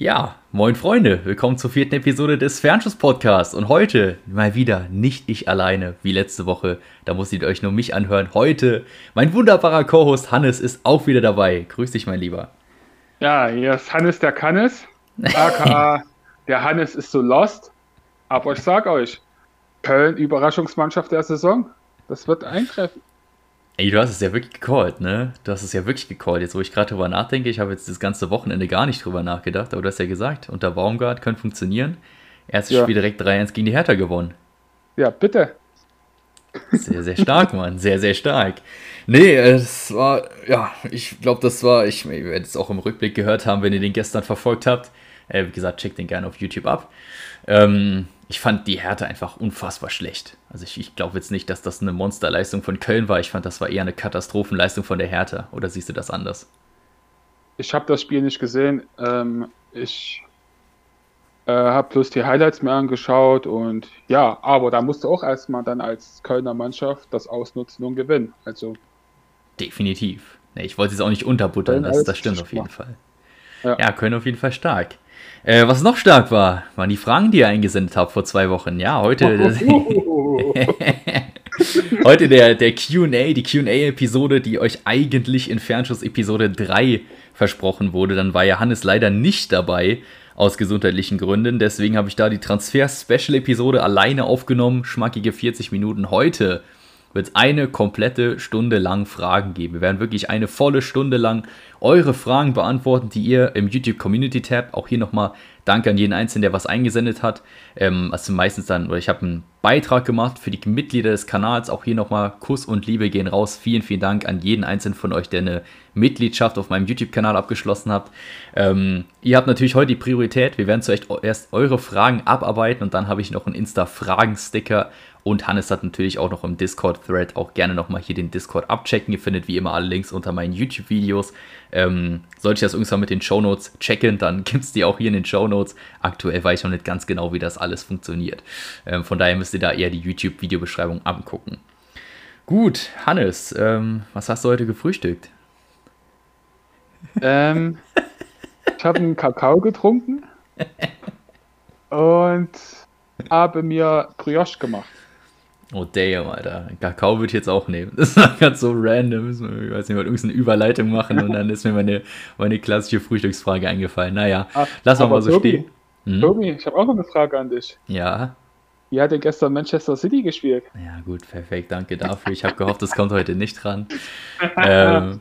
Ja, moin Freunde, willkommen zur vierten Episode des Fernschuss-Podcasts. Und heute mal wieder nicht ich alleine, wie letzte Woche. Da musstet ihr euch nur mich anhören. Heute mein wunderbarer Co-Host Hannes ist auch wieder dabei. Grüß dich, mein Lieber. Ja, hier ist Hannes der Kannes, aka der Hannes ist so lost. Aber ich sag euch, Köln Überraschungsmannschaft der Saison, das wird eintreffen. Ey, du hast es ja wirklich gecallt, ne? Du hast es ja wirklich gecallt. Jetzt, wo ich gerade drüber nachdenke, ich habe jetzt das ganze Wochenende gar nicht drüber nachgedacht, aber du hast ja gesagt, unter Baumgart könnte funktionieren. Erstes ja. Spiel direkt 3-1 gegen die Hertha gewonnen. Ja, bitte. Sehr, sehr stark, Mann. Sehr, sehr stark. Nee, es war, ja, ich glaube, das war, ich, ich werde es auch im Rückblick gehört haben, wenn ihr den gestern verfolgt habt. Äh, wie gesagt, checkt den gerne auf YouTube ab. Ähm, ich fand die Härte einfach unfassbar schlecht. Also ich, ich glaube jetzt nicht, dass das eine Monsterleistung von Köln war. Ich fand, das war eher eine Katastrophenleistung von der Hertha. Oder siehst du das anders? Ich habe das Spiel nicht gesehen. Ähm, ich äh, habe bloß die Highlights mir angeschaut und ja, aber da musst du auch erstmal dann als Kölner Mannschaft das ausnutzen und gewinnen. Also definitiv. Nee, ich wollte es auch nicht unterbuttern, das, das stimmt auf jeden Fall. Ja. ja, Köln auf jeden Fall stark. Äh, was noch stark war, waren die Fragen, die ihr eingesendet habt vor zwei Wochen. Ja, heute. heute der, der QA, die QA-Episode, die euch eigentlich in Fernschuss Episode 3 versprochen wurde. Dann war ja Hannes leider nicht dabei, aus gesundheitlichen Gründen. Deswegen habe ich da die Transfer-Special-Episode alleine aufgenommen. Schmackige 40 Minuten. Heute wird es eine komplette Stunde lang Fragen geben. Wir werden wirklich eine volle Stunde lang eure Fragen beantworten, die ihr im YouTube Community Tab, auch hier nochmal Danke an jeden Einzelnen, der was eingesendet hat. Ähm, also meistens dann, oder ich habe einen Beitrag gemacht für die Mitglieder des Kanals. Auch hier nochmal Kuss und Liebe gehen raus. Vielen, vielen Dank an jeden Einzelnen von euch, der eine Mitgliedschaft auf meinem YouTube-Kanal abgeschlossen hat. Ähm, ihr habt natürlich heute die Priorität. Wir werden zuerst erst eure Fragen abarbeiten und dann habe ich noch einen Insta-Fragen-Sticker und Hannes hat natürlich auch noch im Discord-Thread auch gerne nochmal hier den Discord abchecken. Ihr findet wie immer alle Links unter meinen YouTube-Videos. Ähm, sollte ich das irgendwann mit den Shownotes checken, dann gibt es die auch hier in den Shownotes. Aktuell weiß ich noch nicht ganz genau, wie das alles funktioniert. Ähm, von daher müsst ihr da eher die YouTube-Videobeschreibung angucken. Gut, Hannes, ähm, was hast du heute gefrühstückt? Ähm, ich habe einen Kakao getrunken und habe mir Brioche gemacht. Oh damn, Alter. Kakao würde ich jetzt auch nehmen. Das war ganz so random. Ich weiß nicht, mal irgendeine Überleitung machen und dann ist mir meine, meine klassische Frühstücksfrage eingefallen. Naja, Ach, lass mal so Tobi, stehen. Hm? Tobi, ich habe auch noch eine Frage an dich. Ja. Wie hat denn gestern Manchester City gespielt? Ja, gut, perfekt. Danke dafür. Ich habe gehofft, das kommt heute nicht dran. ähm,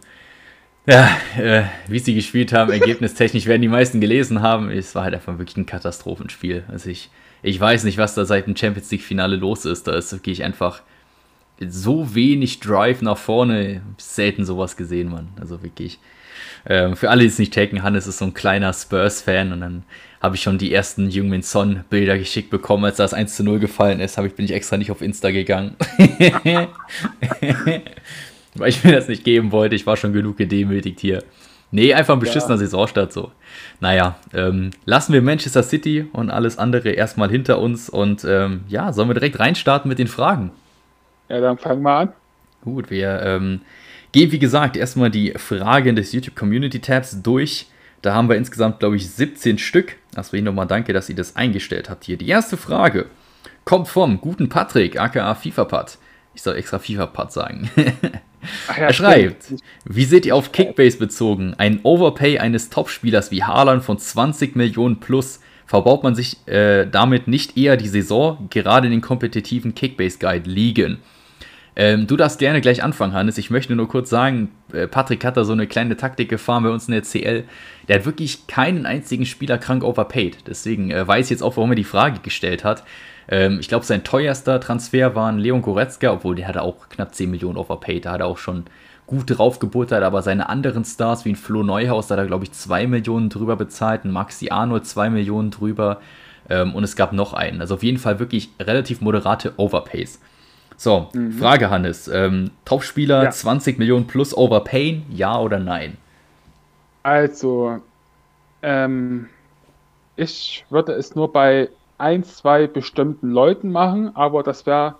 ja, äh, wie sie gespielt haben, ergebnistechnisch werden die meisten gelesen haben. Es war halt einfach wirklich ein Katastrophenspiel. Also ich ich weiß nicht, was da seit dem Champions League-Finale los ist. Da ist wirklich einfach so wenig Drive nach vorne. Selten sowas gesehen, Mann. Also wirklich. Ähm, für alle, die es nicht checken, Hannes ist so ein kleiner Spurs-Fan und dann habe ich schon die ersten Jungmin Son-Bilder geschickt bekommen, als das 1 zu 0 gefallen ist. Ich, bin ich extra nicht auf Insta gegangen. Weil ich mir das nicht geben wollte. Ich war schon genug gedemütigt hier. Nee, einfach ein beschissener ja. Saisonstart so. Naja, ähm, lassen wir Manchester City und alles andere erstmal hinter uns und ähm, ja, sollen wir direkt reinstarten mit den Fragen? Ja, dann fangen wir an. Gut, wir ähm, gehen wie gesagt erstmal die Fragen des YouTube Community Tabs durch. Da haben wir insgesamt, glaube ich, 17 Stück. Deswegen nochmal danke, dass ihr das eingestellt habt hier. Die erste Frage kommt vom guten Patrick, aka FIFA-Pad. Ich soll extra FIFA-Pad sagen. Ja, er schreibt, stimmt. wie seht ihr auf Kickbase bezogen? Ein Overpay eines Topspielers wie Haaland von 20 Millionen plus, verbaut man sich äh, damit nicht eher die Saison, gerade in den kompetitiven Kickbase-Guide liegen? Ähm, du darfst gerne gleich anfangen, Hannes. Ich möchte nur kurz sagen, äh, Patrick hat da so eine kleine Taktik gefahren bei uns in der CL. Der hat wirklich keinen einzigen Spieler krank overpaid. Deswegen äh, weiß ich jetzt auch, warum er die Frage gestellt hat. Ähm, ich glaube, sein teuerster Transfer war ein Leon Goretzka, obwohl der hatte auch knapp 10 Millionen overpaid. Da hat er auch schon gut drauf gebuttert, aber seine anderen Stars wie ein Flo Neuhaus, da hat er, glaube ich, 2 Millionen drüber bezahlt, ein Maxi Arnold 2 Millionen drüber ähm, und es gab noch einen. Also auf jeden Fall wirklich relativ moderate Overpays. So, mhm. Frage Hannes. Ähm, Topspieler ja. 20 Millionen plus Overpayen, ja oder nein? Also, ähm, ich würde es nur bei ein, zwei bestimmten Leuten machen, aber das wäre,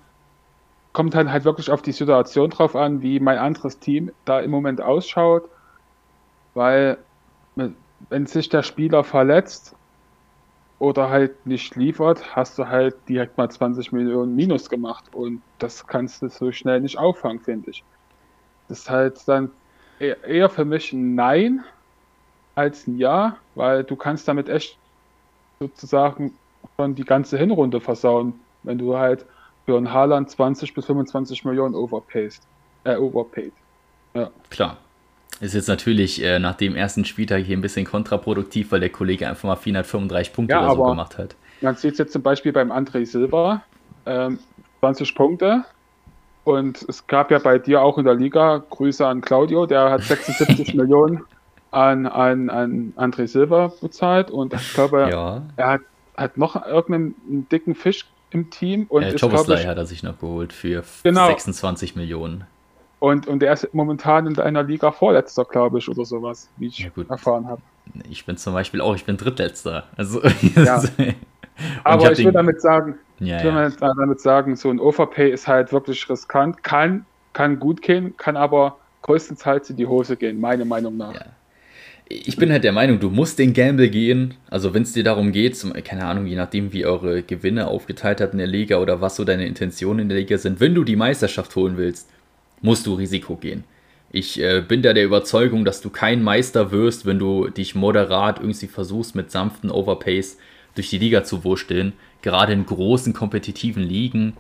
kommt dann halt wirklich auf die Situation drauf an, wie mein anderes Team da im Moment ausschaut, weil wenn sich der Spieler verletzt oder halt nicht liefert, hast du halt direkt mal 20 Millionen Minus gemacht und das kannst du so schnell nicht auffangen, finde ich. Das ist halt dann eher für mich ein Nein als ein Ja, weil du kannst damit echt sozusagen schon die ganze Hinrunde versauen, wenn du halt für einen Haaland 20 bis 25 Millionen overpayst, äh, overpaid. Ja. Klar. Ist jetzt natürlich äh, nach dem ersten Spieltag hier ein bisschen kontraproduktiv, weil der Kollege einfach mal 435 Punkte ja, oder so gemacht hat. Man sieht es jetzt zum Beispiel beim André Silva, ähm, 20 Punkte. Und es gab ja bei dir auch in der Liga Grüße an Claudio, der hat 76 Millionen an, an, an André Silva bezahlt. Und ich glaube, ja. er hat, hat noch irgendeinen dicken Fisch im Team. Und äh, Thomas hat er sich noch geholt für genau. 26 Millionen. Und, und er ist momentan in einer Liga Vorletzter, glaube ich, oder sowas, wie ich ja, erfahren habe. Ich bin zum Beispiel auch, ich bin Drittletzter. Also, ja. Aber ich, ich will damit sagen, ja, ich will ja. damit sagen, so ein Overpay ist halt wirklich riskant, kann, kann gut gehen, kann aber größtenteils in die Hose gehen, meiner Meinung nach. Ich bin halt der Meinung, du musst den Gamble gehen. Also wenn es dir darum geht, zum, keine Ahnung, je nachdem, wie eure Gewinne aufgeteilt hat in der Liga oder was so deine Intentionen in der Liga sind, wenn du die Meisterschaft holen willst, musst du Risiko gehen. Ich äh, bin da der Überzeugung, dass du kein Meister wirst, wenn du dich moderat irgendwie versuchst, mit sanften Overpays durch die Liga zu wursteln. Gerade in großen kompetitiven Ligen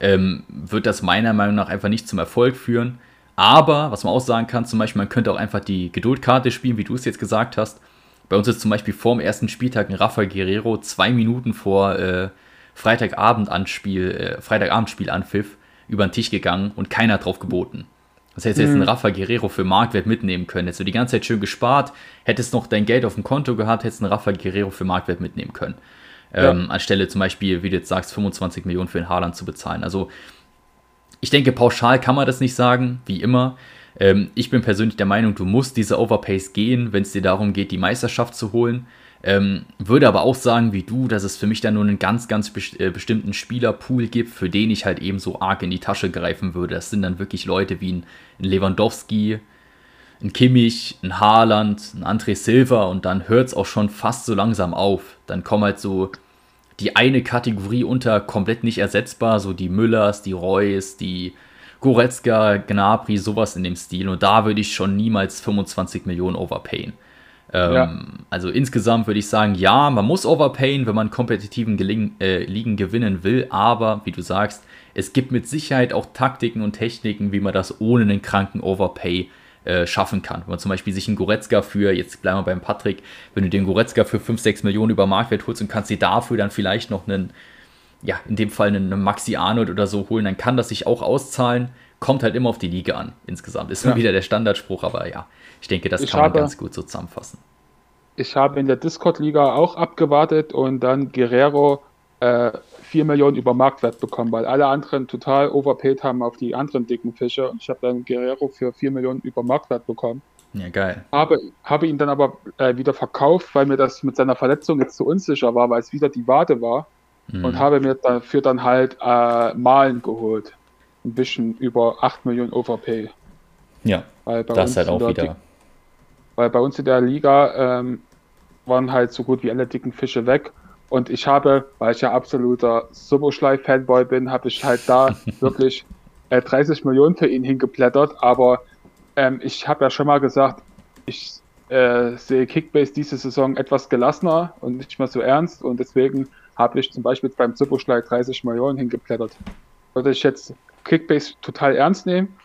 ähm, wird das meiner Meinung nach einfach nicht zum Erfolg führen. Aber, was man auch sagen kann, zum Beispiel, man könnte auch einfach die Geduldkarte spielen, wie du es jetzt gesagt hast. Bei uns ist zum Beispiel vor dem ersten Spieltag ein Rafael Guerrero zwei Minuten vor äh, Freitagabend-Anspiel, äh, Freitagabendspiel-Anpfiff über den Tisch gegangen und keiner hat drauf geboten. Das du jetzt einen mhm. Rafa Guerrero für Marktwert mitnehmen können. Hättest du die ganze Zeit schön gespart, hättest noch dein Geld auf dem Konto gehabt, hättest einen Rafa Guerrero für Marktwert mitnehmen können. Ja. Ähm, anstelle zum Beispiel, wie du jetzt sagst, 25 Millionen für den Haaland zu bezahlen. Also ich denke, pauschal kann man das nicht sagen, wie immer. Ähm, ich bin persönlich der Meinung, du musst diese Overpays gehen, wenn es dir darum geht, die Meisterschaft zu holen. Ähm, würde aber auch sagen, wie du, dass es für mich dann nur einen ganz, ganz äh, bestimmten Spielerpool gibt, für den ich halt eben so arg in die Tasche greifen würde. Das sind dann wirklich Leute wie ein, ein Lewandowski, ein Kimmich, ein Haaland, ein André Silva und dann hört es auch schon fast so langsam auf. Dann kommen halt so die eine Kategorie unter komplett nicht ersetzbar, so die Müllers, die Reus, die Goretzka, Gnabry, sowas in dem Stil. Und da würde ich schon niemals 25 Millionen overpayen. Ähm, ja. Also insgesamt würde ich sagen, ja, man muss overpayen, wenn man kompetitiven Geling äh, Ligen gewinnen will, aber wie du sagst, es gibt mit Sicherheit auch Taktiken und Techniken, wie man das ohne einen kranken Overpay äh, schaffen kann. Wenn man zum Beispiel sich einen Goretzka für, jetzt bleiben wir beim Patrick, wenn du den Goretzka für 5, 6 Millionen über Marktwert holst und kannst dir dafür dann vielleicht noch einen, ja, in dem Fall einen Maxi Arnold oder so holen, dann kann das sich auch auszahlen. Kommt halt immer auf die Liga an, insgesamt. Ist ja. wieder der Standardspruch, aber ja, ich denke, das ich kann man ganz gut so zusammenfassen. Ich habe in der Discord-Liga auch abgewartet und dann Guerrero äh, 4 Millionen über Marktwert bekommen, weil alle anderen total overpaid haben auf die anderen dicken Fische. Und ich habe dann Guerrero für 4 Millionen über Marktwert bekommen. Ja, geil. Habe, habe ihn dann aber äh, wieder verkauft, weil mir das mit seiner Verletzung jetzt zu unsicher war, weil es wieder die Wade war. Mhm. Und habe mir dafür dann halt äh, Malen geholt. Ein bisschen über 8 Millionen Overpay. Ja, weil bei das uns halt auch wieder. Weil bei uns in der Liga ähm, waren halt so gut wie alle dicken Fische weg. Und ich habe, weil ich ja absoluter Soboschlei-Fanboy bin, habe ich halt da wirklich äh, 30 Millionen für ihn hingeblättert. Aber ähm, ich habe ja schon mal gesagt, ich äh, sehe Kickbase diese Saison etwas gelassener und nicht mehr so ernst. Und deswegen habe ich zum Beispiel beim Soboschlei 30 Millionen hingeblättert. Würde ich jetzt Kickbase total ernst nehmen,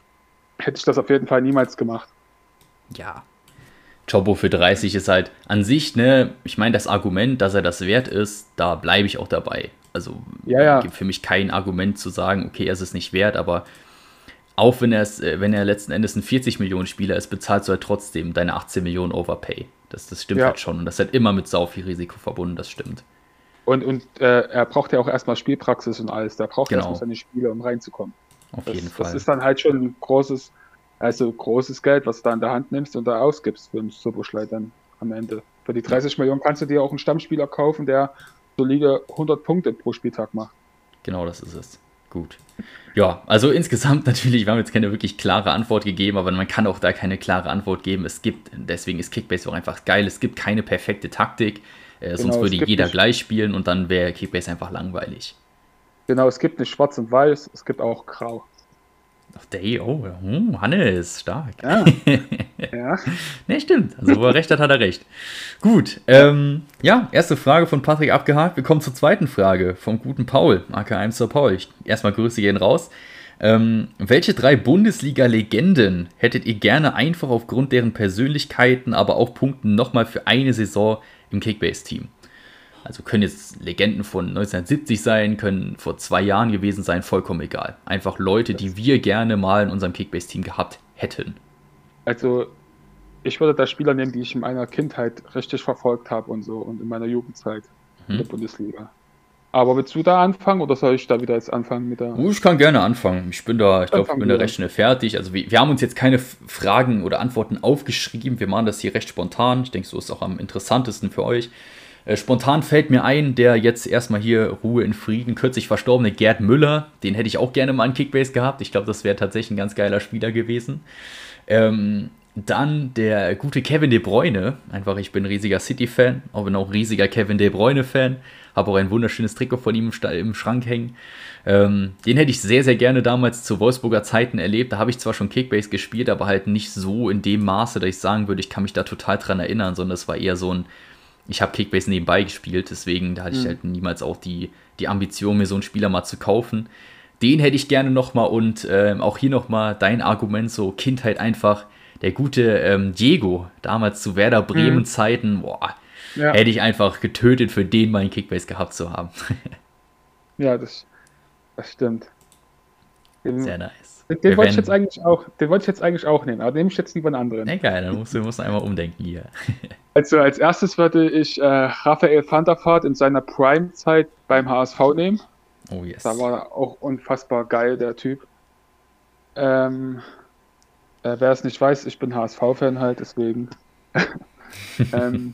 hätte ich das auf jeden Fall niemals gemacht. Ja, Chobo für 30 ist halt an sich, ne, ich meine, das Argument, dass er das wert ist, da bleibe ich auch dabei. Also ja, ja. gibt für mich kein Argument zu sagen, okay, er ist es nicht wert, aber auch wenn er es, äh, wenn er letzten Endes ein 40 Millionen Spieler ist, bezahlst du halt trotzdem deine 18 Millionen Overpay. Das, das stimmt ja. halt schon. Und das ist halt immer mit sau viel Risiko verbunden, das stimmt. Und, und äh, er braucht ja auch erstmal Spielpraxis und alles. Der braucht genau. erstmal seine Spiele, um reinzukommen. Auf das, jeden Fall. Das ist dann halt schon ein großes, also großes Geld, was du da in der Hand nimmst und da ausgibst für einen Superschlei dann am Ende. Für die 30 Millionen kannst du dir auch einen Stammspieler kaufen, der solide 100 Punkte pro Spieltag macht. Genau, das ist es. gut. Ja, also insgesamt natürlich, wir haben jetzt keine wirklich klare Antwort gegeben, aber man kann auch da keine klare Antwort geben. Es gibt, deswegen ist Kickbase auch einfach geil, es gibt keine perfekte Taktik, äh, genau, sonst würde jeder nicht. gleich spielen und dann wäre Kickbase einfach langweilig. Genau, es gibt nicht schwarz und weiß, es gibt auch grau. Ach, Day, oh, oh, Hannes, stark. Ja. ja. ne, stimmt. Also, wo er recht hat, hat er recht. Gut, ähm, ja, erste Frage von Patrick abgehakt. Wir kommen zur zweiten Frage vom guten Paul, aka Sir Paul. Ich, erstmal Grüße gehen raus. Ähm, welche drei Bundesliga-Legenden hättet ihr gerne einfach aufgrund deren Persönlichkeiten, aber auch Punkten nochmal für eine Saison im Kickbase-Team? Also können jetzt Legenden von 1970 sein, können vor zwei Jahren gewesen sein, vollkommen egal. Einfach Leute, die wir gerne mal in unserem Kickbase-Team gehabt hätten. Also ich würde da Spieler nehmen, die ich in meiner Kindheit richtig verfolgt habe und so und in meiner Jugendzeit mhm. in der Bundesliga. Aber willst du da anfangen oder soll ich da wieder jetzt anfangen mit der. Ich kann gerne anfangen. Ich bin da, ich glaube, ich bin da recht schnell fertig. Also wir, wir, haben uns jetzt keine Fragen oder Antworten aufgeschrieben. Wir machen das hier recht spontan. Ich denke, so ist es auch am interessantesten für euch. Äh, spontan fällt mir ein, der jetzt erstmal hier Ruhe in Frieden, kürzlich verstorbene Gerd Müller. Den hätte ich auch gerne mal in Kickbase gehabt. Ich glaube, das wäre tatsächlich ein ganz geiler Spieler gewesen. Ähm, dann der gute Kevin De Bruyne. Einfach, ich bin riesiger City-Fan, auch bin auch riesiger Kevin De Bruyne-Fan. Habe auch ein wunderschönes Trikot von ihm im Schrank hängen. Ähm, den hätte ich sehr, sehr gerne damals zu Wolfsburger Zeiten erlebt. Da habe ich zwar schon Kickbase gespielt, aber halt nicht so in dem Maße, dass ich sagen würde, ich kann mich da total dran erinnern, sondern es war eher so ein ich habe Kickbase nebenbei gespielt, deswegen da hatte ich mhm. halt niemals auch die, die Ambition, mir so einen Spieler mal zu kaufen. Den hätte ich gerne nochmal und ähm, auch hier nochmal dein Argument, so Kindheit einfach, der gute ähm, Diego, damals zu Werder Bremen mhm. Zeiten, boah, ja. hätte ich einfach getötet, für den meinen Kickbase gehabt zu haben. ja, das, das stimmt. Sehr nice. Den, den wollte ich jetzt eigentlich auch, den wollte ich jetzt eigentlich auch nehmen, aber nehme ich jetzt lieber einen anderen. Egal, dann musst du musst einmal umdenken hier. Also als erstes würde ich äh, Raphael van der Vaart in seiner Prime-Zeit beim HSV nehmen. Oh yes. Da war auch unfassbar geil, der Typ. Ähm, äh, wer es nicht weiß, ich bin HSV-Fan halt, deswegen. ähm,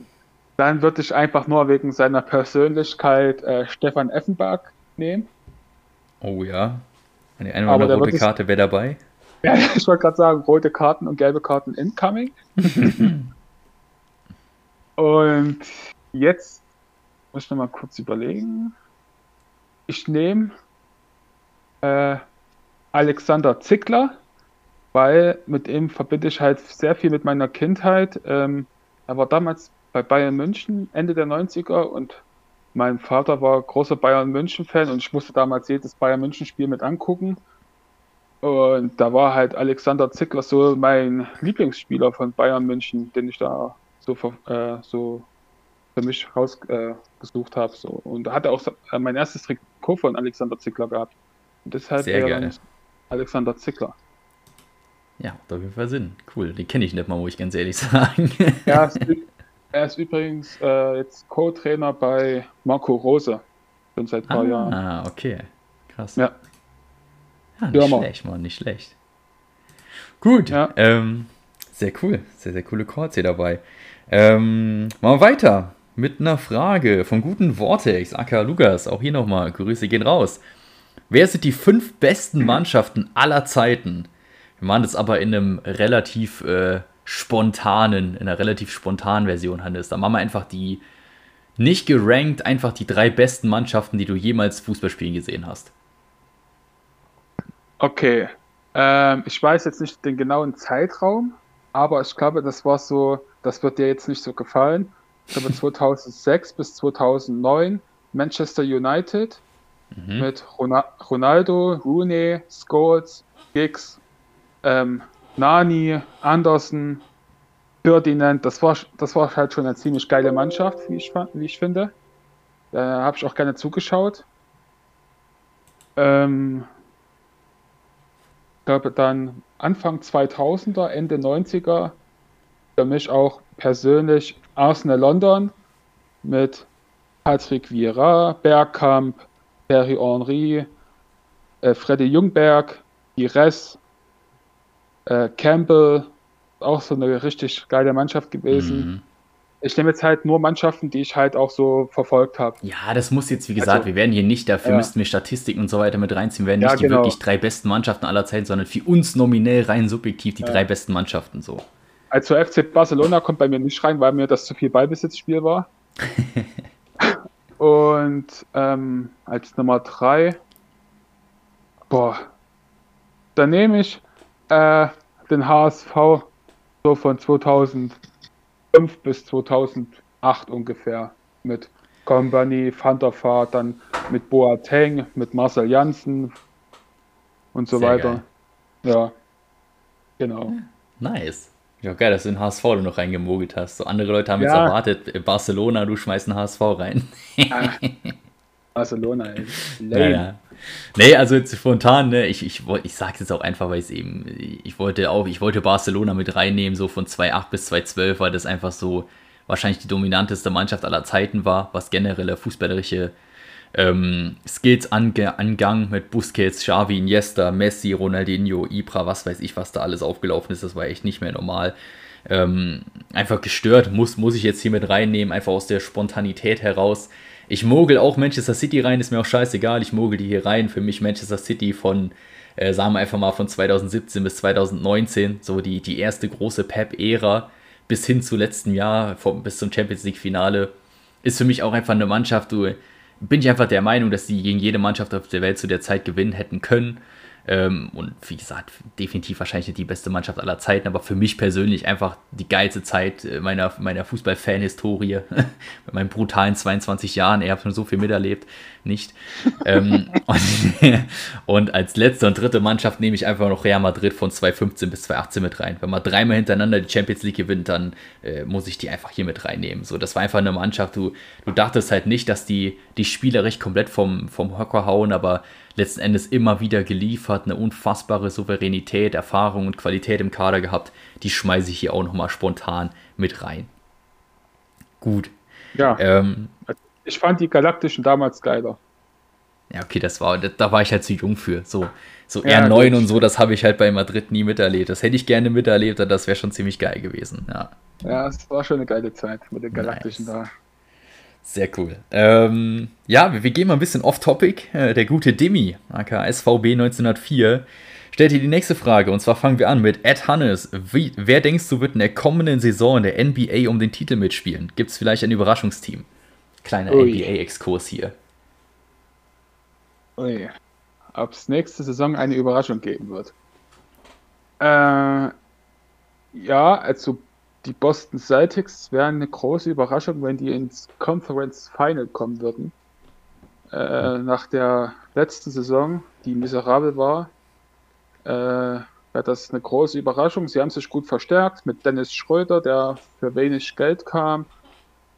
dann würde ich einfach nur wegen seiner Persönlichkeit äh, Stefan Effenberg nehmen. Oh ja. Eine, eine oder rote Karte wäre dabei. Ja, ich wollte gerade sagen, rote Karten und gelbe Karten incoming. und jetzt muss ich noch mal kurz überlegen. Ich nehme äh, Alexander Zickler, weil mit ihm verbinde ich halt sehr viel mit meiner Kindheit. Ähm, er war damals bei Bayern München Ende der 90er und mein Vater war großer Bayern München-Fan und ich musste damals jedes Bayern München-Spiel mit angucken. Und da war halt Alexander Zickler so mein Lieblingsspieler von Bayern München, den ich da so, äh, so für mich rausgesucht äh, habe. So. Und da hatte auch äh, mein erstes Trikot von Alexander Zickler gehabt. Und deshalb Sehr geil. Alexander Zickler. Ja, hat auf jeden Fall Sinn. Cool. Den kenne ich nicht mal, muss ich ganz ehrlich sagen. Ja, Er ist übrigens äh, jetzt Co-Trainer bei Marco Rose. Schon seit ein paar ah, Jahren. Ah, okay. Krass. Ja. ja nicht ja, schlecht, Mann, nicht schlecht. Gut. Ja. Ähm, sehr cool. Sehr, sehr coole Chords hier dabei. Ähm, machen wir weiter mit einer Frage vom guten Vortex, aka Lukas. Auch hier nochmal. Grüße gehen raus. Wer sind die fünf besten Mannschaften aller Zeiten? Wir machen das aber in einem relativ äh, spontanen, in einer relativ spontanen Version handelst. Da machen wir einfach die nicht gerankt, einfach die drei besten Mannschaften, die du jemals Fußballspielen gesehen hast. Okay. Ähm, ich weiß jetzt nicht den genauen Zeitraum, aber ich glaube, das war so, das wird dir jetzt nicht so gefallen. Ich glaube 2006 bis 2009 Manchester United mhm. mit Ronaldo, Rooney, Scholes, Giggs, ähm, Nani, Andersen, Ferdinand, das war, das war halt schon eine ziemlich geile Mannschaft, wie ich, wie ich finde. Da habe ich auch gerne zugeschaut. Ähm, ich glaube dann Anfang 2000er, Ende 90er, für mich auch persönlich Arsenal London mit Patrick Vieira, Bergkamp, Terry Henry, äh, Freddy Jungberg, Gires, äh, Campbell, auch so eine richtig geile Mannschaft gewesen. ich nehme jetzt halt nur Mannschaften, die ich halt auch so verfolgt habe. Ja, das muss jetzt, wie gesagt, also, wir werden hier nicht, dafür ja. müssten wir Statistiken und so weiter mit reinziehen, wir werden ja, nicht die genau. wirklich drei besten Mannschaften aller Zeiten, sondern für uns nominell rein subjektiv die ja. drei besten Mannschaften so. Also FC Barcelona kommt bei mir nicht rein, weil mir das zu viel Ballbesitzspiel war. und ähm, als Nummer drei, boah, da nehme ich äh, den HSV so von 2000 2005 bis 2008 ungefähr mit Company, Van der Vaart, dann mit Boateng, mit Marcel Janssen und so Sehr weiter. Geil. Ja, genau. Nice. Ja, geil, dass du den HSV noch reingemogelt hast. So andere Leute haben ja. jetzt erwartet, Barcelona, du schmeißt einen HSV rein. Ja. Barcelona, ey. Ja, ja. Nee, also jetzt spontan, ne, ich, ich, ich sage jetzt auch einfach, weil es eben, ich wollte auch, ich wollte Barcelona mit reinnehmen, so von 2.8 bis 2.12, weil das einfach so wahrscheinlich die dominanteste Mannschaft aller Zeiten war, was generell fußballerische ähm, Skills ange angang mit Busquets, Xavi, Iniesta, Messi, Ronaldinho, Ibra, was weiß ich, was da alles aufgelaufen ist, das war echt nicht mehr normal. Ähm, einfach gestört, muss, muss ich jetzt hier mit reinnehmen, einfach aus der Spontanität heraus. Ich mogel auch Manchester City rein, ist mir auch scheißegal. Ich mogel die hier rein. Für mich Manchester City von, äh, sagen wir einfach mal, von 2017 bis 2019. So die, die erste große Pep-Ära bis hin zu letzten Jahr, vom, bis zum Champions League-Finale. Ist für mich auch einfach eine Mannschaft, du bin ich einfach der Meinung, dass die gegen jede Mannschaft auf der Welt zu der Zeit gewinnen hätten können. Ähm, und wie gesagt, definitiv wahrscheinlich nicht die beste Mannschaft aller Zeiten, aber für mich persönlich einfach die geilste Zeit äh, meiner, meiner Fußball-Fan-Historie. Mit meinen brutalen 22 Jahren, er hat schon so viel miterlebt, nicht. ähm, und, und, als letzte und dritte Mannschaft nehme ich einfach noch Real Madrid von 2015 bis 2018 mit rein. Wenn man dreimal hintereinander die Champions League gewinnt, dann äh, muss ich die einfach hier mit reinnehmen. So, das war einfach eine Mannschaft, du, du dachtest halt nicht, dass die, die spielerisch komplett vom, vom Hocker hauen, aber letzten Endes immer wieder geliefert, eine unfassbare Souveränität, Erfahrung und Qualität im Kader gehabt. Die schmeiße ich hier auch nochmal spontan mit rein. Gut. Ja. Ähm, ich fand die Galaktischen damals geiler. Ja, okay, das war, da war ich halt zu jung für. So, so ja, R9 gut. und so, das habe ich halt bei Madrid nie miterlebt. Das hätte ich gerne miterlebt, das wäre schon ziemlich geil gewesen. Ja. ja, es war schon eine geile Zeit mit den Galaktischen nice. da. Sehr cool. Ähm, ja, wir, wir, gehen mal ein bisschen off-topic. Äh, der gute Demi, aka SVB 1904, stellt hier die nächste Frage. Und zwar fangen wir an mit Ed Hannes. Wie, wer denkst du wird in der kommenden Saison in der NBA um den Titel mitspielen? Gibt es vielleicht ein Überraschungsteam? Kleiner NBA-Exkurs hier. Ui. Ob es nächste Saison eine Überraschung geben wird? Äh, ja, also die Boston Celtics wären eine große Überraschung, wenn die ins Conference Final kommen würden. Äh, nach der letzten Saison, die miserabel war, äh, wäre das eine große Überraschung. Sie haben sich gut verstärkt mit Dennis Schröder, der für wenig Geld kam.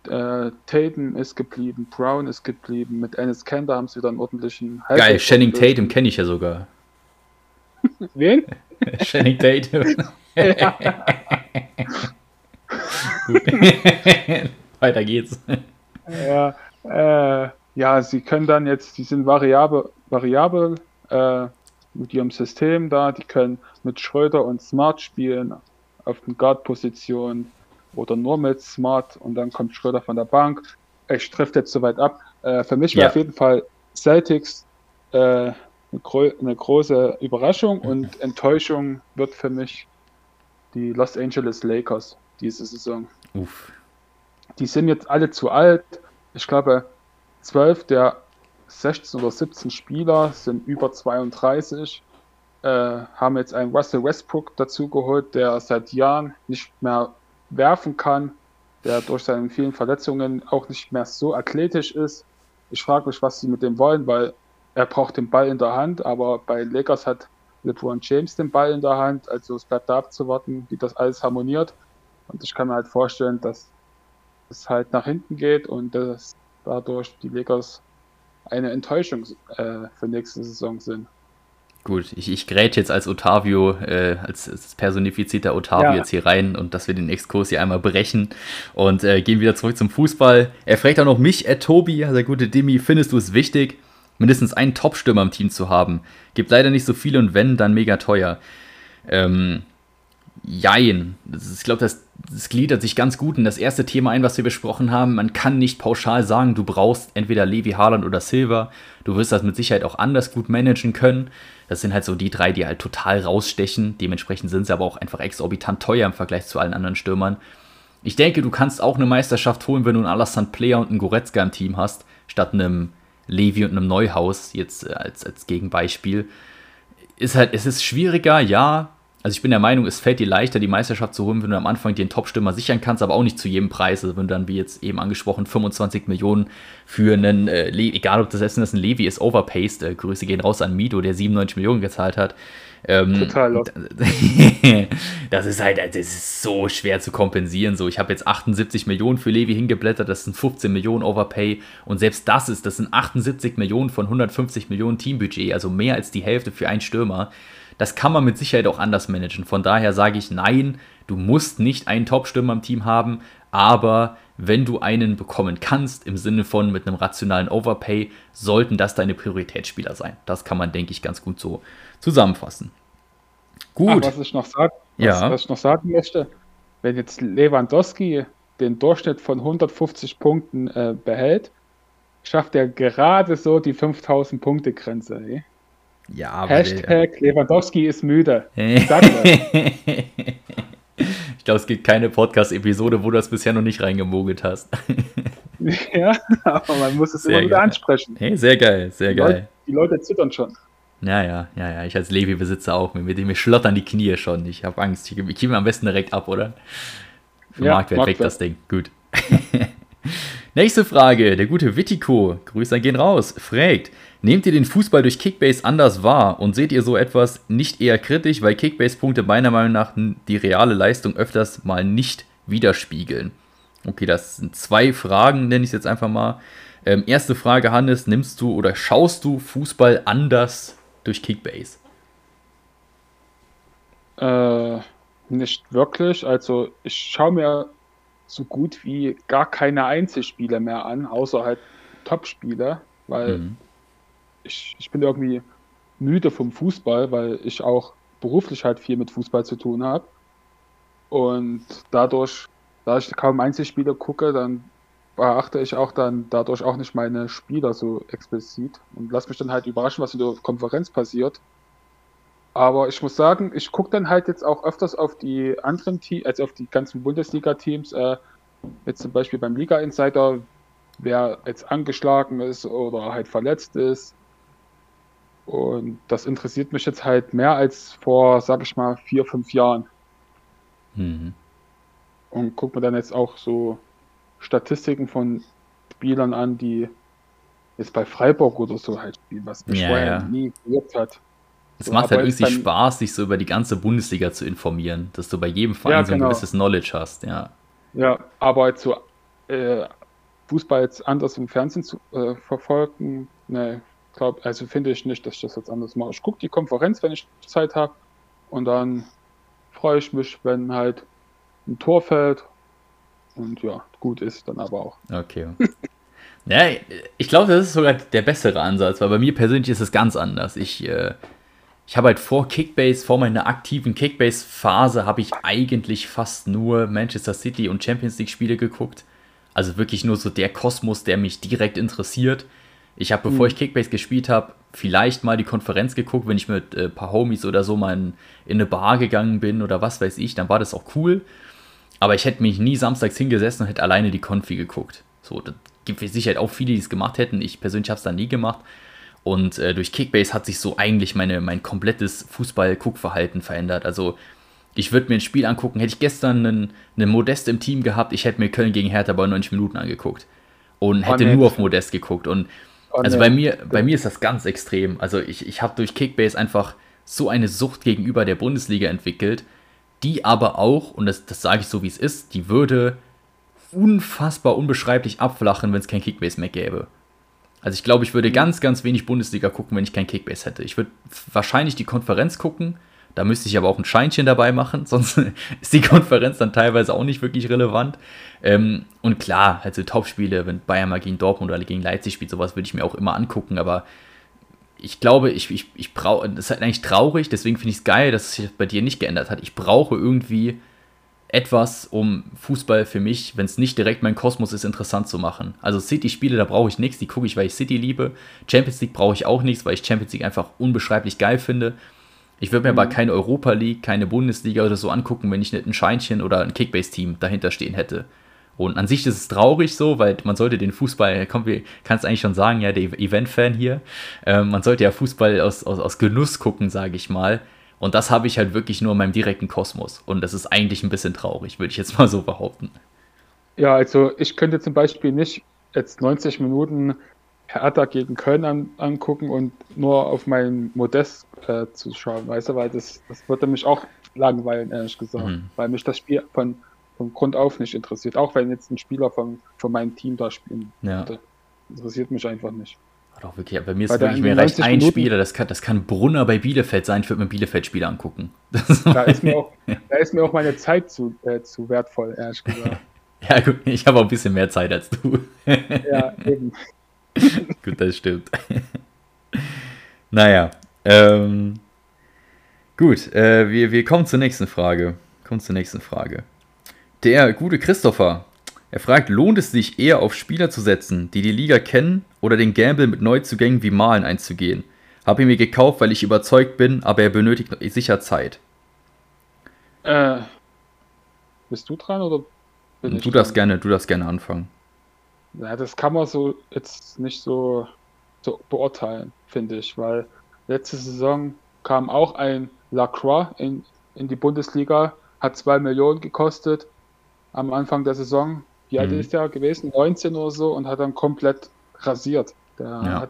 Äh, Tatum ist geblieben, Brown ist geblieben. Mit Ennis Kender haben sie dann ordentlichen. Geil, Shanning Tatum kenne ich ja sogar. Wen? Shanning Tatum. Weiter geht's. Ja, äh, ja, sie können dann jetzt, die sind variabel, variabel äh, mit ihrem System da, die können mit Schröder und Smart spielen auf den Guard-Position oder nur mit Smart und dann kommt Schröder von der Bank. Ich trifft jetzt soweit ab. Äh, für mich ja. wäre auf jeden Fall Celtics äh, eine, gro eine, große Überraschung und Enttäuschung wird für mich die Los Angeles Lakers diese Saison. Uff. Die sind jetzt alle zu alt. Ich glaube, 12 der 16 oder 17 Spieler sind über 32. Äh, haben jetzt einen Russell Westbrook dazu geholt, der seit Jahren nicht mehr werfen kann, der durch seine vielen Verletzungen auch nicht mehr so athletisch ist. Ich frage mich, was sie mit dem wollen, weil er braucht den Ball in der Hand, aber bei Lakers hat LeBron James den Ball in der Hand, also es bleibt da abzuwarten, wie das alles harmoniert. Und ich kann mir halt vorstellen, dass es halt nach hinten geht und dass dadurch die Lakers eine Enttäuschung äh, für nächste Saison sind. Gut, ich, ich gräte jetzt als Otavio, äh, als, als, personifizierter Otavio ja. jetzt hier rein und dass wir den Exkurs hier einmal brechen und äh, gehen wieder zurück zum Fußball. Er fragt auch noch mich, Ed Tobi, der gute Dimi, findest du es wichtig, mindestens einen Top-Stürmer im Team zu haben? Gibt leider nicht so viele und wenn, dann mega teuer. Ähm, Jein. Ich glaube, das, das gliedert sich ganz gut in das erste Thema ein, was wir besprochen haben. Man kann nicht pauschal sagen, du brauchst entweder Levi, Haaland oder Silva. Du wirst das mit Sicherheit auch anders gut managen können. Das sind halt so die drei, die halt total rausstechen. Dementsprechend sind sie aber auch einfach exorbitant teuer im Vergleich zu allen anderen Stürmern. Ich denke, du kannst auch eine Meisterschaft holen, wenn du einen Alassane Player und einen Goretzka im Team hast, statt einem Levi und einem Neuhaus, jetzt äh, als, als Gegenbeispiel. Ist halt, es ist schwieriger, ja, also ich bin der Meinung, es fällt dir leichter, die Meisterschaft zu holen, wenn du am Anfang den Top-Stürmer sichern kannst, aber auch nicht zu jedem Preis. Also wenn du dann, wie jetzt eben angesprochen, 25 Millionen für einen, äh, egal ob das Essen das ein Levi ist, overpaced, äh, Grüße gehen raus an Mido, der 97 Millionen gezahlt hat. Ähm, Total lost. das ist halt, das ist so schwer zu kompensieren. So, ich habe jetzt 78 Millionen für Levi hingeblättert, das sind 15 Millionen Overpay und selbst das ist, das sind 78 Millionen von 150 Millionen Teambudget, also mehr als die Hälfte für einen Stürmer. Das kann man mit Sicherheit auch anders managen. Von daher sage ich nein, du musst nicht einen Top-Stürmer im Team haben, aber wenn du einen bekommen kannst, im Sinne von mit einem rationalen Overpay, sollten das deine Prioritätsspieler sein. Das kann man, denke ich, ganz gut so zusammenfassen. Gut. Ach, was ich noch sag, was, ja. was ich noch sagen möchte, wenn jetzt Lewandowski den Durchschnitt von 150 Punkten äh, behält, schafft er gerade so die 5000 Punkte Grenze. Eh? Ja, aber Hashtag Lewandowski ist müde. ich glaube, es gibt keine Podcast-Episode, wo du das bisher noch nicht reingemogelt hast. ja, aber man muss es sehr immer geil. wieder ansprechen. Hey, sehr geil, sehr die geil. Leute, die Leute zittern schon. Ja, ja, ja, ja. Ich als Levi-Besitzer auch. Dem mir schlottern die Knie schon. Ich habe Angst. Ich, ich gebe am besten direkt ab, oder? Für ja, Marktwert weg das Ding. Gut. Nächste Frage. Der gute Wittico, Grüße gehen raus, fragt: Nehmt ihr den Fußball durch Kickbase anders wahr und seht ihr so etwas nicht eher kritisch, weil Kickbase-Punkte meiner Meinung nach die reale Leistung öfters mal nicht widerspiegeln? Okay, das sind zwei Fragen, nenne ich es jetzt einfach mal. Ähm, erste Frage, Hannes: Nimmst du oder schaust du Fußball anders durch Kickbase? Äh, nicht wirklich. Also, ich schaue mir so gut wie gar keine Einzelspiele mehr an, außer halt Topspiele, weil. Mhm ich, ich bin irgendwie müde vom Fußball, weil ich auch beruflich halt viel mit Fußball zu tun habe. Und dadurch, da ich kaum Einzelspiele gucke, dann beachte ich auch dann dadurch auch nicht meine Spieler so explizit und lass mich dann halt überraschen, was in der Konferenz passiert. Aber ich muss sagen, ich gucke dann halt jetzt auch öfters auf die anderen Teams, also auf die ganzen Bundesliga-Teams, äh, jetzt zum Beispiel beim Liga-Insider, wer jetzt angeschlagen ist oder halt verletzt ist und das interessiert mich jetzt halt mehr als vor, sag ich mal, vier, fünf Jahren. Mhm. Und guck mir dann jetzt auch so Statistiken von Spielern an, die jetzt bei Freiburg oder so halt spielen, was mich ja, vorher ja. nie gewirkt hat. Es so, macht halt dann, Spaß, sich so über die ganze Bundesliga zu informieren, dass du bei jedem Verein ja, so ein genau. gewisses Knowledge hast, ja. Ja, aber so äh, Fußball jetzt anders im Fernsehen zu äh, verfolgen, ne, glaube, also finde ich nicht, dass ich das jetzt anders mache. Ich gucke die Konferenz, wenn ich Zeit habe und dann freue ich mich, wenn halt ein Tor fällt und ja, gut ist dann aber auch. Okay. ja, ich glaube, das ist sogar der bessere Ansatz, weil bei mir persönlich ist es ganz anders. Ich, äh, ich habe halt vor Kickbase, vor meiner aktiven Kickbase-Phase, habe ich eigentlich fast nur Manchester City und Champions League-Spiele geguckt. Also wirklich nur so der Kosmos, der mich direkt interessiert. Ich habe, bevor mhm. ich Kickbase gespielt habe, vielleicht mal die Konferenz geguckt, wenn ich mit ein äh, paar Homies oder so mal in, in, eine Bar gegangen bin oder was weiß ich, dann war das auch cool. Aber ich hätte mich nie samstags hingesessen und hätte alleine die Konfi geguckt. So, da gibt es sicher auch viele, die es gemacht hätten. Ich persönlich habe es dann nie gemacht. Und äh, durch Kickbase hat sich so eigentlich meine, mein komplettes Fußball-Guckverhalten verändert. Also ich würde mir ein Spiel angucken, hätte ich gestern einen, einen Modest im Team gehabt, ich hätte mir Köln gegen Hertha bei 90 Minuten angeguckt. Und hätte oh, nur auf Modest geguckt. Und also bei mir, bei mir ist das ganz extrem. Also ich, ich habe durch Kickbase einfach so eine Sucht gegenüber der Bundesliga entwickelt, die aber auch, und das, das sage ich so wie es ist, die würde unfassbar unbeschreiblich abflachen, wenn es kein Kickbase mehr gäbe. Also ich glaube, ich würde mhm. ganz, ganz wenig Bundesliga gucken, wenn ich kein Kickbase hätte. Ich würde wahrscheinlich die Konferenz gucken, da müsste ich aber auch ein Scheinchen dabei machen, sonst ist die Konferenz dann teilweise auch nicht wirklich relevant. Ähm, und klar, halt so Topspiele, wenn Bayern mal gegen Dortmund oder gegen Leipzig spielt, sowas würde ich mir auch immer angucken, aber ich glaube, ich, ich, ich brauche, das ist halt eigentlich traurig, deswegen finde ich es geil, dass es sich bei dir nicht geändert hat. Ich brauche irgendwie etwas, um Fußball für mich, wenn es nicht direkt mein Kosmos ist, interessant zu machen. Also City-Spiele, da brauche ich nichts, die gucke ich, weil ich City liebe. Champions League brauche ich auch nichts, weil ich Champions League einfach unbeschreiblich geil finde. Ich würde mir mhm. aber keine Europa League, keine Bundesliga oder so angucken, wenn ich nicht ein Scheinchen oder ein Kickbase-Team dahinter stehen hätte. Und an sich ist es traurig so, weil man sollte den Fußball, komm, wir kannst eigentlich schon sagen, ja, der Event-Fan hier, äh, man sollte ja Fußball aus, aus, aus Genuss gucken, sage ich mal. Und das habe ich halt wirklich nur in meinem direkten Kosmos. Und das ist eigentlich ein bisschen traurig, würde ich jetzt mal so behaupten. Ja, also ich könnte zum Beispiel nicht jetzt 90 Minuten Hertha gegen Köln an, angucken und nur auf meinen Modest äh, zu schauen, weißt du, weil das, das würde mich auch langweilen, ehrlich gesagt, mhm. weil mich das Spiel von, von Grund auf nicht interessiert, auch wenn jetzt ein Spieler von, von meinem Team da spielen ja. würde. Interessiert mich einfach nicht. Doch, wirklich, bei mir ist wirklich, mir reicht ein Minuten, Spieler, das kann, das kann Brunner bei Bielefeld sein, ich würde mir Bielefeld-Spieler angucken. Da ist, mir auch, da ist mir auch meine Zeit zu, äh, zu wertvoll, ehrlich gesagt. ja, gut, ich habe auch ein bisschen mehr Zeit als du. ja, eben. gut, das stimmt. naja, ähm, gut, äh, wir, wir kommen zur nächsten Frage. Kommen zur nächsten Frage. Der gute Christopher er fragt, lohnt es sich eher auf Spieler zu setzen, die die Liga kennen, oder den Gamble mit Neuzugängen wie Malen einzugehen? Habe ihn mir gekauft, weil ich überzeugt bin, aber er benötigt sicher Zeit. Äh, bist du dran oder bin du ich darfst dran? gerne, du darfst gerne anfangen. Ja, das kann man so jetzt nicht so, so beurteilen, finde ich, weil letzte Saison kam auch ein Lacroix in, in die Bundesliga, hat zwei Millionen gekostet am Anfang der Saison wie alt mhm. ist der gewesen? 19 oder so und hat dann komplett rasiert. Der ja. hat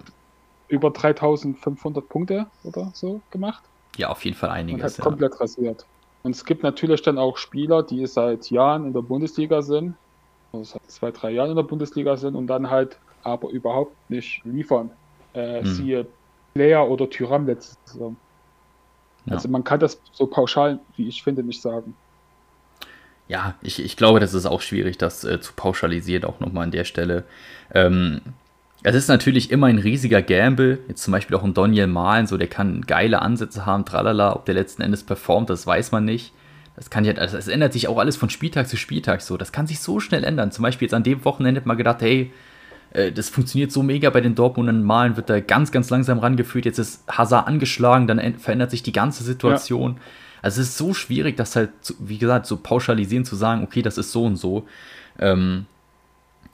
über 3500 Punkte oder so gemacht. Ja, auf jeden Fall einiges. Und hat ja. komplett rasiert. Und es gibt natürlich dann auch Spieler, die seit Jahren in der Bundesliga sind, seit zwei, drei Jahren in der Bundesliga sind und dann halt aber überhaupt nicht liefern. Äh, mhm. Siehe Player oder Tyram letzte Saison. Ja. Also man kann das so pauschal, wie ich finde, nicht sagen ja, ich, ich glaube, das ist auch schwierig, das äh, zu pauschalisieren, auch nochmal an der Stelle. Ähm, es ist natürlich immer ein riesiger Gamble. Jetzt zum Beispiel auch ein Daniel Malen, so der kann geile Ansätze haben, tralala. Ob der letzten Endes performt, das weiß man nicht. Das kann ja, also es ändert sich auch alles von Spieltag zu Spieltag so. Das kann sich so schnell ändern. Zum Beispiel jetzt an dem Wochenende mal gedacht, hey, äh, das funktioniert so mega bei den Dortmundern. Malen wird da ganz, ganz langsam rangeführt. Jetzt ist Hazard angeschlagen, dann verändert sich die ganze Situation. Ja. Also es ist so schwierig, das halt, wie gesagt, so pauschalisieren zu sagen, okay, das ist so und so. Ähm,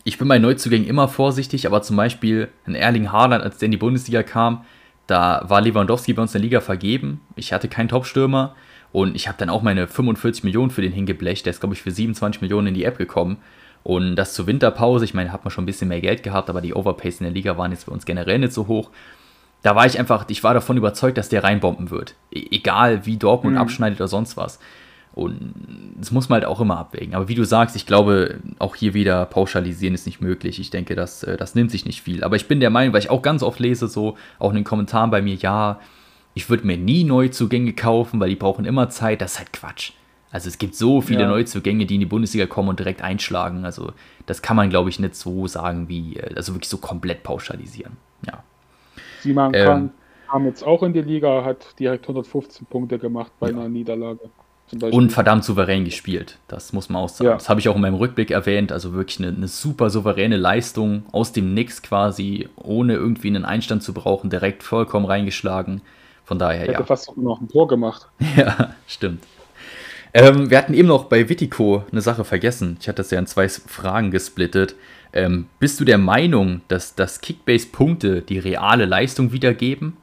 ich bin bei Neuzugängen immer vorsichtig, aber zum Beispiel ein Erling Haaland, als der in die Bundesliga kam, da war Lewandowski bei uns in der Liga vergeben. Ich hatte keinen Topstürmer und ich habe dann auch meine 45 Millionen für den hingeblecht. Der ist, glaube ich, für 27 Millionen in die App gekommen. Und das zur Winterpause, ich meine, hat man schon ein bisschen mehr Geld gehabt, aber die Overpays in der Liga waren jetzt bei uns generell nicht so hoch da war ich einfach, ich war davon überzeugt, dass der reinbomben wird. E egal wie Dortmund mhm. abschneidet oder sonst was. Und das muss man halt auch immer abwägen. Aber wie du sagst, ich glaube, auch hier wieder pauschalisieren ist nicht möglich. Ich denke, das, äh, das nimmt sich nicht viel. Aber ich bin der Meinung, weil ich auch ganz oft lese, so auch in den Kommentaren bei mir, ja, ich würde mir nie Neuzugänge kaufen, weil die brauchen immer Zeit. Das ist halt Quatsch. Also es gibt so viele ja. Neuzugänge, die in die Bundesliga kommen und direkt einschlagen. Also das kann man, glaube ich, nicht so sagen wie, äh, also wirklich so komplett pauschalisieren. Ja. Simon ähm, Kahn kam jetzt auch in die Liga, hat direkt 115 Punkte gemacht bei ja. einer Niederlage. Und verdammt souverän gespielt, das muss man auch sagen. Ja. Das habe ich auch in meinem Rückblick erwähnt. Also wirklich eine, eine, super souveräne Leistung aus dem Nix quasi, ohne irgendwie einen Einstand zu brauchen, direkt vollkommen reingeschlagen. Von daher, Hätte ja. Hätte fast noch ein Tor gemacht. Ja, stimmt. Ähm, wir hatten eben noch bei Wittico eine Sache vergessen. Ich hatte das ja in zwei Fragen gesplittet. Ähm, bist du der Meinung, dass, dass Kickbase-Punkte die reale Leistung wiedergeben?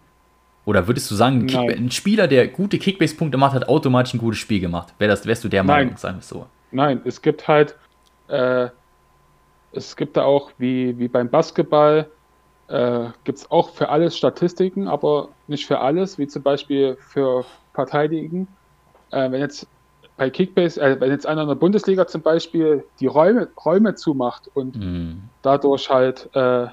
Oder würdest du sagen, Kick ein Spieler, der gute Kickbase-Punkte macht, hat automatisch ein gutes Spiel gemacht? Wär das, wärst du der Nein. Meinung, sagen wir so? Nein, es gibt halt, äh, es gibt da auch, wie, wie beim Basketball, äh, gibt es auch für alles Statistiken, aber nicht für alles, wie zum Beispiel für Verteidigen. Äh, wenn jetzt bei Kickbase, äh, wenn jetzt einer in der Bundesliga zum Beispiel die Räume, Räume zumacht und mhm. dadurch halt äh,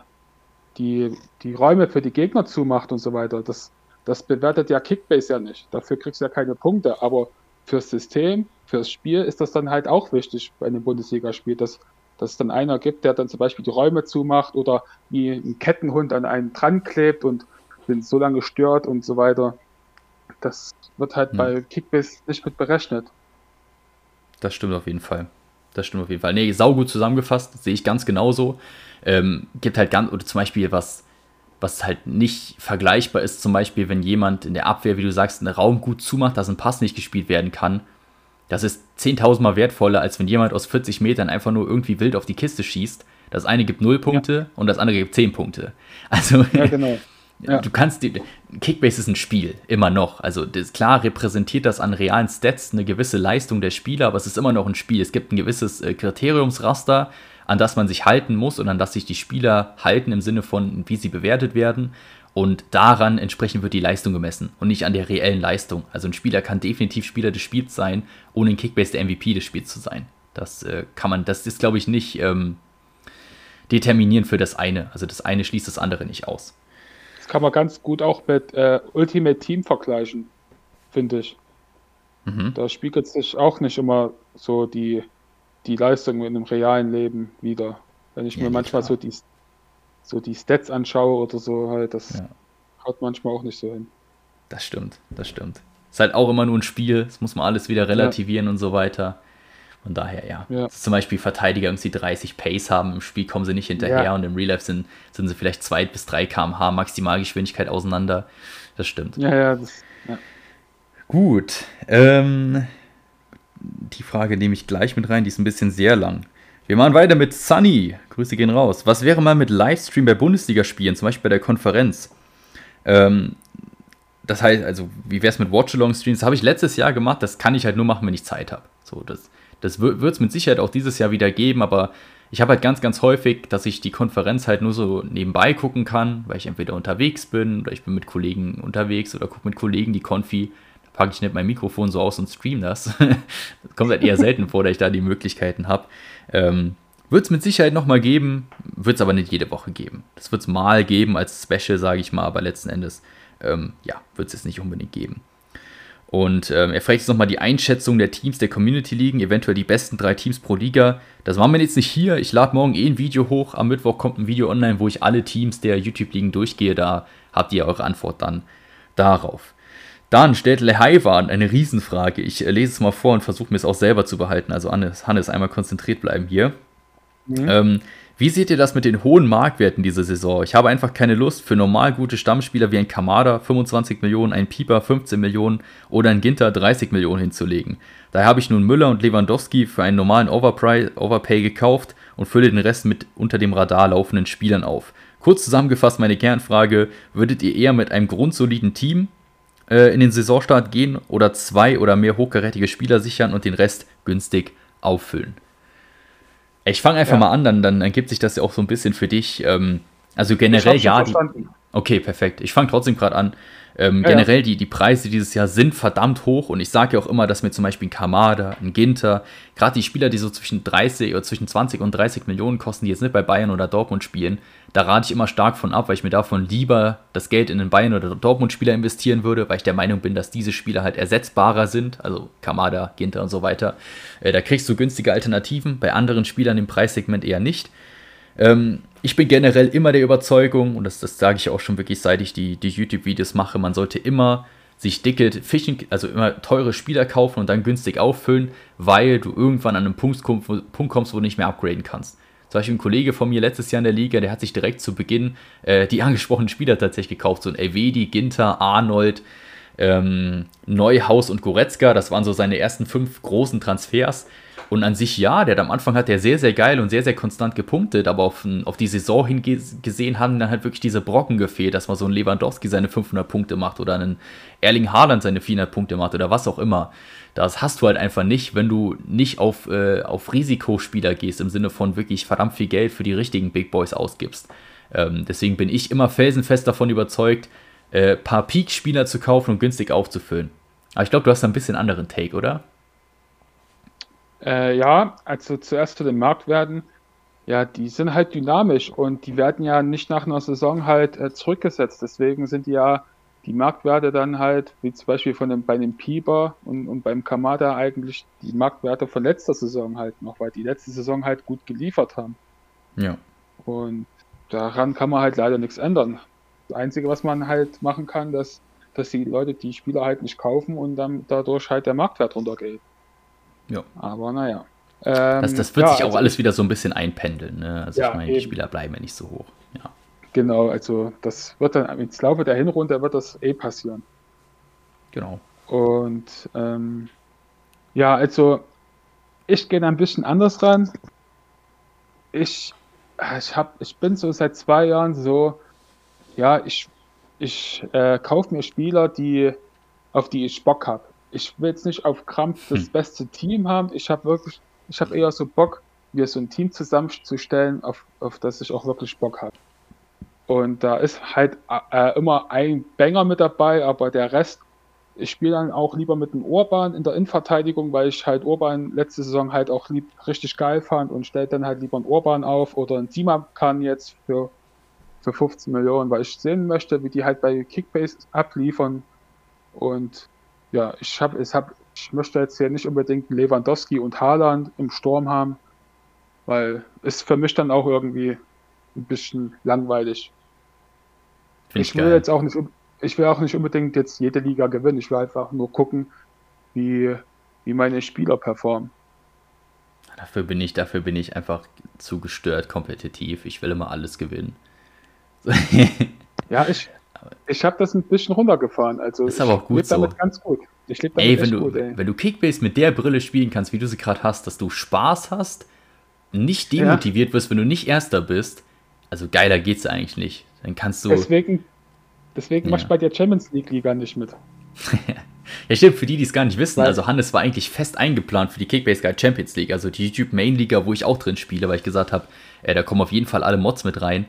die, die Räume für die Gegner zumacht und so weiter, das, das bewertet ja Kickbase ja nicht. Dafür kriegst du ja keine Punkte. Aber fürs System, fürs Spiel ist das dann halt auch wichtig bei einem Bundesligaspiel, dass, dass es dann einer gibt, der dann zum Beispiel die Räume zumacht oder wie ein Kettenhund an einen dran klebt und bin so lange gestört und so weiter. Das wird halt hm. bei Kickbase nicht mit berechnet. Das stimmt auf jeden Fall. Das stimmt auf jeden Fall. Nee, saugut zusammengefasst, sehe ich ganz genauso. Ähm, gibt halt ganz, oder zum Beispiel was, was halt nicht vergleichbar ist, zum Beispiel, wenn jemand in der Abwehr, wie du sagst, einen Raum gut zumacht, dass ein Pass nicht gespielt werden kann. Das ist 10.000 Mal wertvoller, als wenn jemand aus 40 Metern einfach nur irgendwie wild auf die Kiste schießt. Das eine gibt 0 Punkte ja. und das andere gibt 10 Punkte. Also, ja, genau. Ja. Du kannst die, Kickbase ist ein Spiel, immer noch. Also das, klar repräsentiert das an realen Stats eine gewisse Leistung der Spieler, aber es ist immer noch ein Spiel. Es gibt ein gewisses äh, Kriteriumsraster, an das man sich halten muss und an das sich die Spieler halten im Sinne von, wie sie bewertet werden. Und daran entsprechend wird die Leistung gemessen und nicht an der reellen Leistung. Also ein Spieler kann definitiv Spieler des Spiels sein, ohne in Kickbase der MVP des Spiels zu sein. Das äh, kann man, das ist, glaube ich, nicht ähm, determinieren für das eine. Also das eine schließt das andere nicht aus kann man ganz gut auch mit äh, Ultimate Team vergleichen, finde ich. Mhm. Da spiegelt sich auch nicht immer so die, die Leistung in dem realen Leben wieder. Wenn ich ja, mir manchmal so die, so die Stats anschaue oder so, halt, das ja. haut manchmal auch nicht so hin. Das stimmt, das stimmt. Ist halt auch immer nur ein Spiel, das muss man alles wieder relativieren ja. und so weiter. Von daher, ja. ja. Zum Beispiel Verteidiger irgendwie 30 Pace haben, im Spiel kommen sie nicht hinterher ja. und im Real Life sind, sind sie vielleicht 2 bis 3 km/h Maximalgeschwindigkeit auseinander. Das stimmt. Ja, ja, das, ja. Gut. Ähm, die Frage nehme ich gleich mit rein, die ist ein bisschen sehr lang. Wir machen weiter mit Sunny. Grüße gehen raus. Was wäre mal mit Livestream bei Bundesligaspielen, zum Beispiel bei der Konferenz? Ähm, das heißt, also, wie wäre es mit Watch-Along-Streams? Das habe ich letztes Jahr gemacht. Das kann ich halt nur machen, wenn ich Zeit habe. So, das das wird es mit Sicherheit auch dieses Jahr wieder geben, aber ich habe halt ganz, ganz häufig, dass ich die Konferenz halt nur so nebenbei gucken kann, weil ich entweder unterwegs bin oder ich bin mit Kollegen unterwegs oder gucke mit Kollegen die Konfi. Da packe ich nicht mein Mikrofon so aus und stream das. das kommt halt eher selten vor, dass ich da die Möglichkeiten habe. Ähm, wird es mit Sicherheit nochmal geben, wird es aber nicht jede Woche geben. Das wird es mal geben als Special, sage ich mal, aber letzten Endes, ähm, ja, wird es jetzt nicht unbedingt geben. Und ähm, er fragt jetzt nochmal die Einschätzung der Teams der Community Ligen, eventuell die besten drei Teams pro Liga. Das machen wir jetzt nicht hier. Ich lade morgen eh ein Video hoch. Am Mittwoch kommt ein Video online, wo ich alle Teams der YouTube-Ligen durchgehe. Da habt ihr eure Antwort dann darauf. Dann stellt Lehaiwan eine Riesenfrage. Ich äh, lese es mal vor und versuche mir es auch selber zu behalten. Also Hannes, Hannes einmal konzentriert bleiben hier. Mhm. Ähm, wie seht ihr das mit den hohen Marktwerten diese Saison? Ich habe einfach keine Lust für normal gute Stammspieler wie ein Kamada 25 Millionen, ein Pieper 15 Millionen oder ein Ginter 30 Millionen hinzulegen. Daher habe ich nun Müller und Lewandowski für einen normalen Overpay, Overpay gekauft und fülle den Rest mit unter dem Radar laufenden Spielern auf. Kurz zusammengefasst meine Kernfrage, würdet ihr eher mit einem grundsoliden Team äh, in den Saisonstart gehen oder zwei oder mehr hochkarätige Spieler sichern und den Rest günstig auffüllen? Ich fange einfach ja. mal an, dann, dann ergibt sich das ja auch so ein bisschen für dich. Ähm, also generell ja. Die, okay, perfekt. Ich fange trotzdem gerade an. Ähm, ja, generell, Die, die Preise dieses Jahr sind verdammt hoch und ich sage ja auch immer, dass mir zum Beispiel ein Kamada, ein Ginter, gerade die Spieler, die so zwischen 30 oder zwischen 20 und 30 Millionen kosten, die jetzt nicht bei Bayern oder Dortmund spielen, da rate ich immer stark von ab, weil ich mir davon lieber das Geld in den Bayern oder Dortmund-Spieler investieren würde, weil ich der Meinung bin, dass diese Spieler halt ersetzbarer sind, also Kamada, Ginter und so weiter. Äh, da kriegst du günstige Alternativen, bei anderen Spielern im Preissegment eher nicht. Ähm, ich bin generell immer der Überzeugung, und das, das sage ich auch schon wirklich, seit ich die, die YouTube-Videos mache, man sollte immer sich dicke Fischen, also immer teure Spieler kaufen und dann günstig auffüllen, weil du irgendwann an einen Punkt, kommst, wo du nicht mehr upgraden kannst. Zum Beispiel ein Kollege von mir letztes Jahr in der Liga, der hat sich direkt zu Beginn äh, die angesprochenen Spieler tatsächlich gekauft. So ein Elvedi, Ginter, Arnold, ähm, Neuhaus und Goretzka. Das waren so seine ersten fünf großen Transfers. Und an sich ja, der hat am Anfang hat der sehr, sehr geil und sehr, sehr konstant gepunktet, aber auf, auf die Saison hingesehen haben dann halt wirklich diese Brocken gefehlt, dass man so ein Lewandowski seine 500 Punkte macht oder einen Erling Haaland seine 400 Punkte macht oder was auch immer. Das hast du halt einfach nicht, wenn du nicht auf, äh, auf Risikospieler gehst, im Sinne von wirklich verdammt viel Geld für die richtigen Big Boys ausgibst. Ähm, deswegen bin ich immer felsenfest davon überzeugt, äh, paar Peak-Spieler zu kaufen und günstig aufzufüllen. Aber ich glaube, du hast da ein bisschen anderen Take, oder? Äh, ja, also zuerst zu den Marktwerten. Ja, die sind halt dynamisch und die werden ja nicht nach einer Saison halt äh, zurückgesetzt. Deswegen sind die ja die Marktwerte dann halt, wie zum Beispiel von dem, bei dem Pieper und, und beim Kamada eigentlich die Marktwerte von letzter Saison halt noch, weil die letzte Saison halt gut geliefert haben. Ja. Und daran kann man halt leider nichts ändern. Das Einzige, was man halt machen kann, dass, dass die Leute die Spieler halt nicht kaufen und dann dadurch halt der Marktwert runtergeht. Ja. Aber naja. Ähm, das, das wird ja, sich auch also, alles wieder so ein bisschen einpendeln. Ne? Also ja, ich meine, die Spieler bleiben ja nicht so hoch. Ja. Genau, also das wird dann im Laufe der Hinrunde wird das eh passieren. Genau. Und ähm, ja, also ich gehe ein bisschen anders ran. Ich, ich, hab, ich bin so seit zwei Jahren so, ja, ich, ich äh, kaufe mir Spieler, die, auf die ich Bock habe. Ich will jetzt nicht auf Krampf das hm. beste Team haben. Ich habe wirklich, ich habe eher so Bock, mir so ein Team zusammenzustellen, auf, auf das ich auch wirklich Bock habe. Und da ist halt äh, immer ein Banger mit dabei, aber der Rest ich spiele dann auch lieber mit dem Urban in der Innenverteidigung, weil ich halt Urban letzte Saison halt auch lieb, richtig geil fand und stellt dann halt lieber einen Urban auf oder einen kann jetzt für, für 15 Millionen, weil ich sehen möchte, wie die halt bei Kickbase abliefern. Und ja, ich habe, ich habe, ich möchte jetzt hier nicht unbedingt Lewandowski und Haaland im Sturm haben, weil es für mich dann auch irgendwie ein bisschen langweilig. Find ich will geil. jetzt auch nicht, ich will auch nicht unbedingt jetzt jede Liga gewinnen. Ich will einfach nur gucken, wie, wie meine Spieler performen. Dafür bin ich, dafür bin ich einfach zu gestört kompetitiv. Ich will immer alles gewinnen. ja, ich, ich habe das ein bisschen runtergefahren. Also ist aber auch gut so. damit ganz gut. Ich damit ey, wenn du, gut, ey. wenn du Kickbase mit der Brille spielen kannst, wie du sie gerade hast, dass du Spaß hast, nicht demotiviert ja. wirst, wenn du nicht Erster bist, also geiler geht's eigentlich nicht. Dann kannst du. Deswegen, Deswegen ja. mach ich bei der Champions League Liga nicht mit. ja, stimmt, für die, die es gar nicht wissen, also Hannes war eigentlich fest eingeplant für die Kickbase Guide Champions League, also die YouTube Main Liga, wo ich auch drin spiele, weil ich gesagt habe, äh, da kommen auf jeden Fall alle Mods mit rein.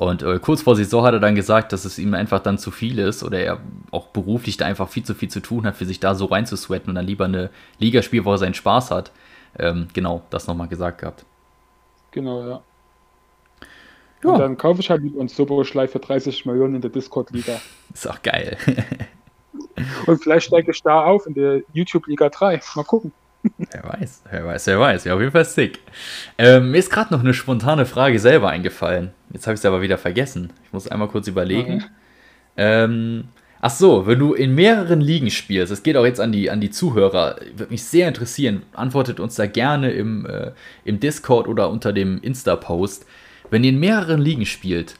Und äh, kurz vor Saison hat er dann gesagt, dass es ihm einfach dann zu viel ist oder er auch beruflich da einfach viel zu viel zu tun hat, für sich da so reinzusweaten und dann lieber eine Liga spielt, wo er seinen Spaß hat. Ähm, genau, das nochmal gesagt gehabt. Genau, ja. Ja. Und dann kaufe ich halt lieber einen Sobo-Schlei für 30 Millionen in der Discord-Liga. Ist auch geil. Und vielleicht steige ich da auf in der YouTube-Liga 3. Mal gucken. Wer weiß, wer weiß, wer weiß. Ja, auf jeden Fall sick. Ähm, mir ist gerade noch eine spontane Frage selber eingefallen. Jetzt habe ich sie aber wieder vergessen. Ich muss einmal kurz überlegen. Mhm. Ähm, ach so, wenn du in mehreren Ligen spielst, das geht auch jetzt an die, an die Zuhörer, würde mich sehr interessieren. Antwortet uns da gerne im, äh, im Discord oder unter dem Insta-Post. Wenn ihr in mehreren Ligen spielt,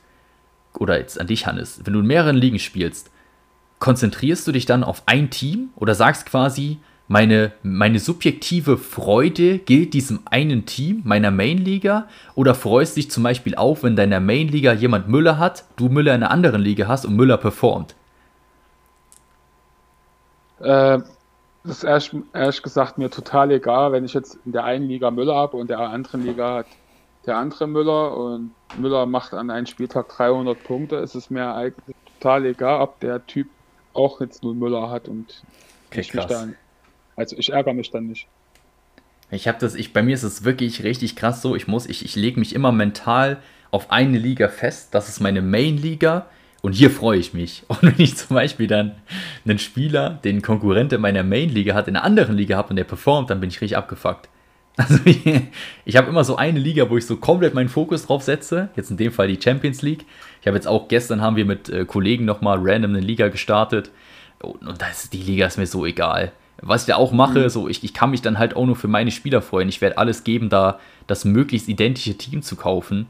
oder jetzt an dich, Hannes, wenn du in mehreren Ligen spielst, konzentrierst du dich dann auf ein Team oder sagst quasi, meine, meine subjektive Freude gilt diesem einen Team, meiner Main-Liga, oder freust dich zum Beispiel auf, wenn deiner Main-Liga jemand Müller hat, du Müller in einer anderen Liga hast und Müller performt? Äh, das ist ehrlich, ehrlich gesagt mir total egal, wenn ich jetzt in der einen Liga Müller habe und der anderen Liga hat der andere Müller und Müller macht an einem Spieltag 300 Punkte, ist es mir eigentlich total egal, ob der Typ auch jetzt nur Müller hat und okay, ich mich dann, also ich ärgere mich dann nicht. Ich habe das, ich, bei mir ist es wirklich richtig krass so, ich muss, ich, ich lege mich immer mental auf eine Liga fest, das ist meine Main-Liga und hier freue ich mich. Und wenn ich zum Beispiel dann einen Spieler, den Konkurrent in meiner Main-Liga hat, in einer anderen Liga habe und der performt, dann bin ich richtig abgefuckt. Also ich, ich habe immer so eine Liga, wo ich so komplett meinen Fokus drauf setze. Jetzt in dem Fall die Champions League. Ich habe jetzt auch gestern haben wir mit äh, Kollegen nochmal random eine Liga gestartet. Und, und das, die Liga ist mir so egal. Was ich da auch mache, mhm. so ich, ich kann mich dann halt auch nur für meine Spieler freuen. Ich werde alles geben, da das möglichst identische Team zu kaufen.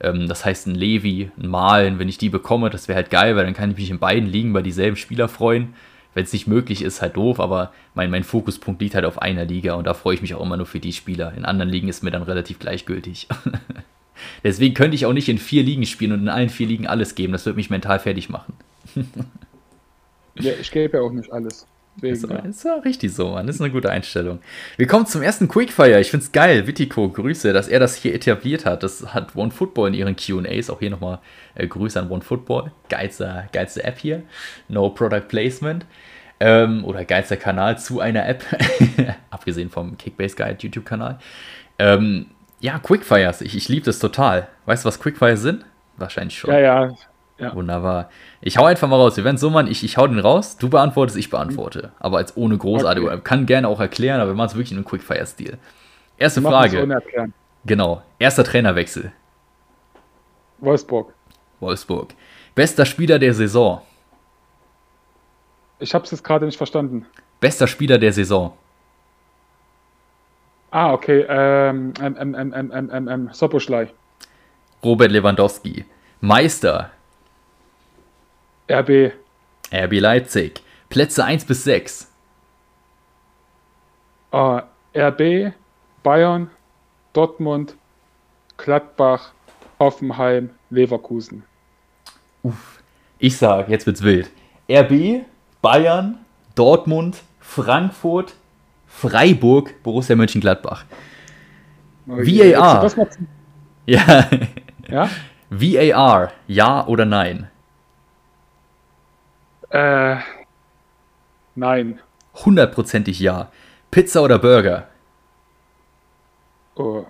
Ähm, das heißt, ein Levi, ein Malen, wenn ich die bekomme, das wäre halt geil, weil dann kann ich mich in beiden Ligen bei dieselben Spieler freuen wenn es nicht möglich ist, halt doof, aber mein, mein Fokuspunkt liegt halt auf einer Liga und da freue ich mich auch immer nur für die Spieler. In anderen Ligen ist mir dann relativ gleichgültig. Deswegen könnte ich auch nicht in vier Ligen spielen und in allen vier Ligen alles geben. Das würde mich mental fertig machen. ja, ich gebe ja auch nicht alles. Deswegen, ist, ja. ist ja richtig so, Mann. Das ist eine gute Einstellung. Wir kommen zum ersten Quickfire. Ich finde es geil, Wittico, Grüße, dass er das hier etabliert hat. Das hat OneFootball in ihren QAs. Auch hier nochmal äh, Grüße an OneFootball. Geilste, geilste App hier. No Product Placement. Ähm, oder geilster Kanal zu einer App. Abgesehen vom Kickbase Guide YouTube-Kanal. Ähm, ja, Quickfires. Ich, ich liebe das total. Weißt du, was Quickfires sind? Wahrscheinlich schon. Ja, ja. Ja. Wunderbar. Ich hau einfach mal raus. Wir werden so machen, ich, ich hau den raus, du beantwortest, ich beantworte. Aber als ohne großartige. Okay. Kann gerne auch erklären, aber wir machen es wirklich in einem Quickfire-Stil. Erste Frage. Genau. Erster Trainerwechsel. Wolfsburg. Wolfsburg. Bester Spieler der Saison. Ich habe es jetzt gerade nicht verstanden. Bester Spieler der Saison. Ah, okay. Ähm, ähm, ähm, ähm, ähm, ähm, ähm Soboschlei. Robert Lewandowski. Meister. RB. RB Leipzig. Plätze 1 bis 6. Uh, RB, Bayern, Dortmund, Gladbach, Hoffenheim, Leverkusen. Uff. Ich sag, jetzt wird's wild. RB, Bayern, Dortmund, Frankfurt, Freiburg, Borussia Mönchengladbach. Oh, VAR. Ja. ja. VAR, ja oder nein? Äh, nein. Hundertprozentig ja. Pizza oder Burger? Oh.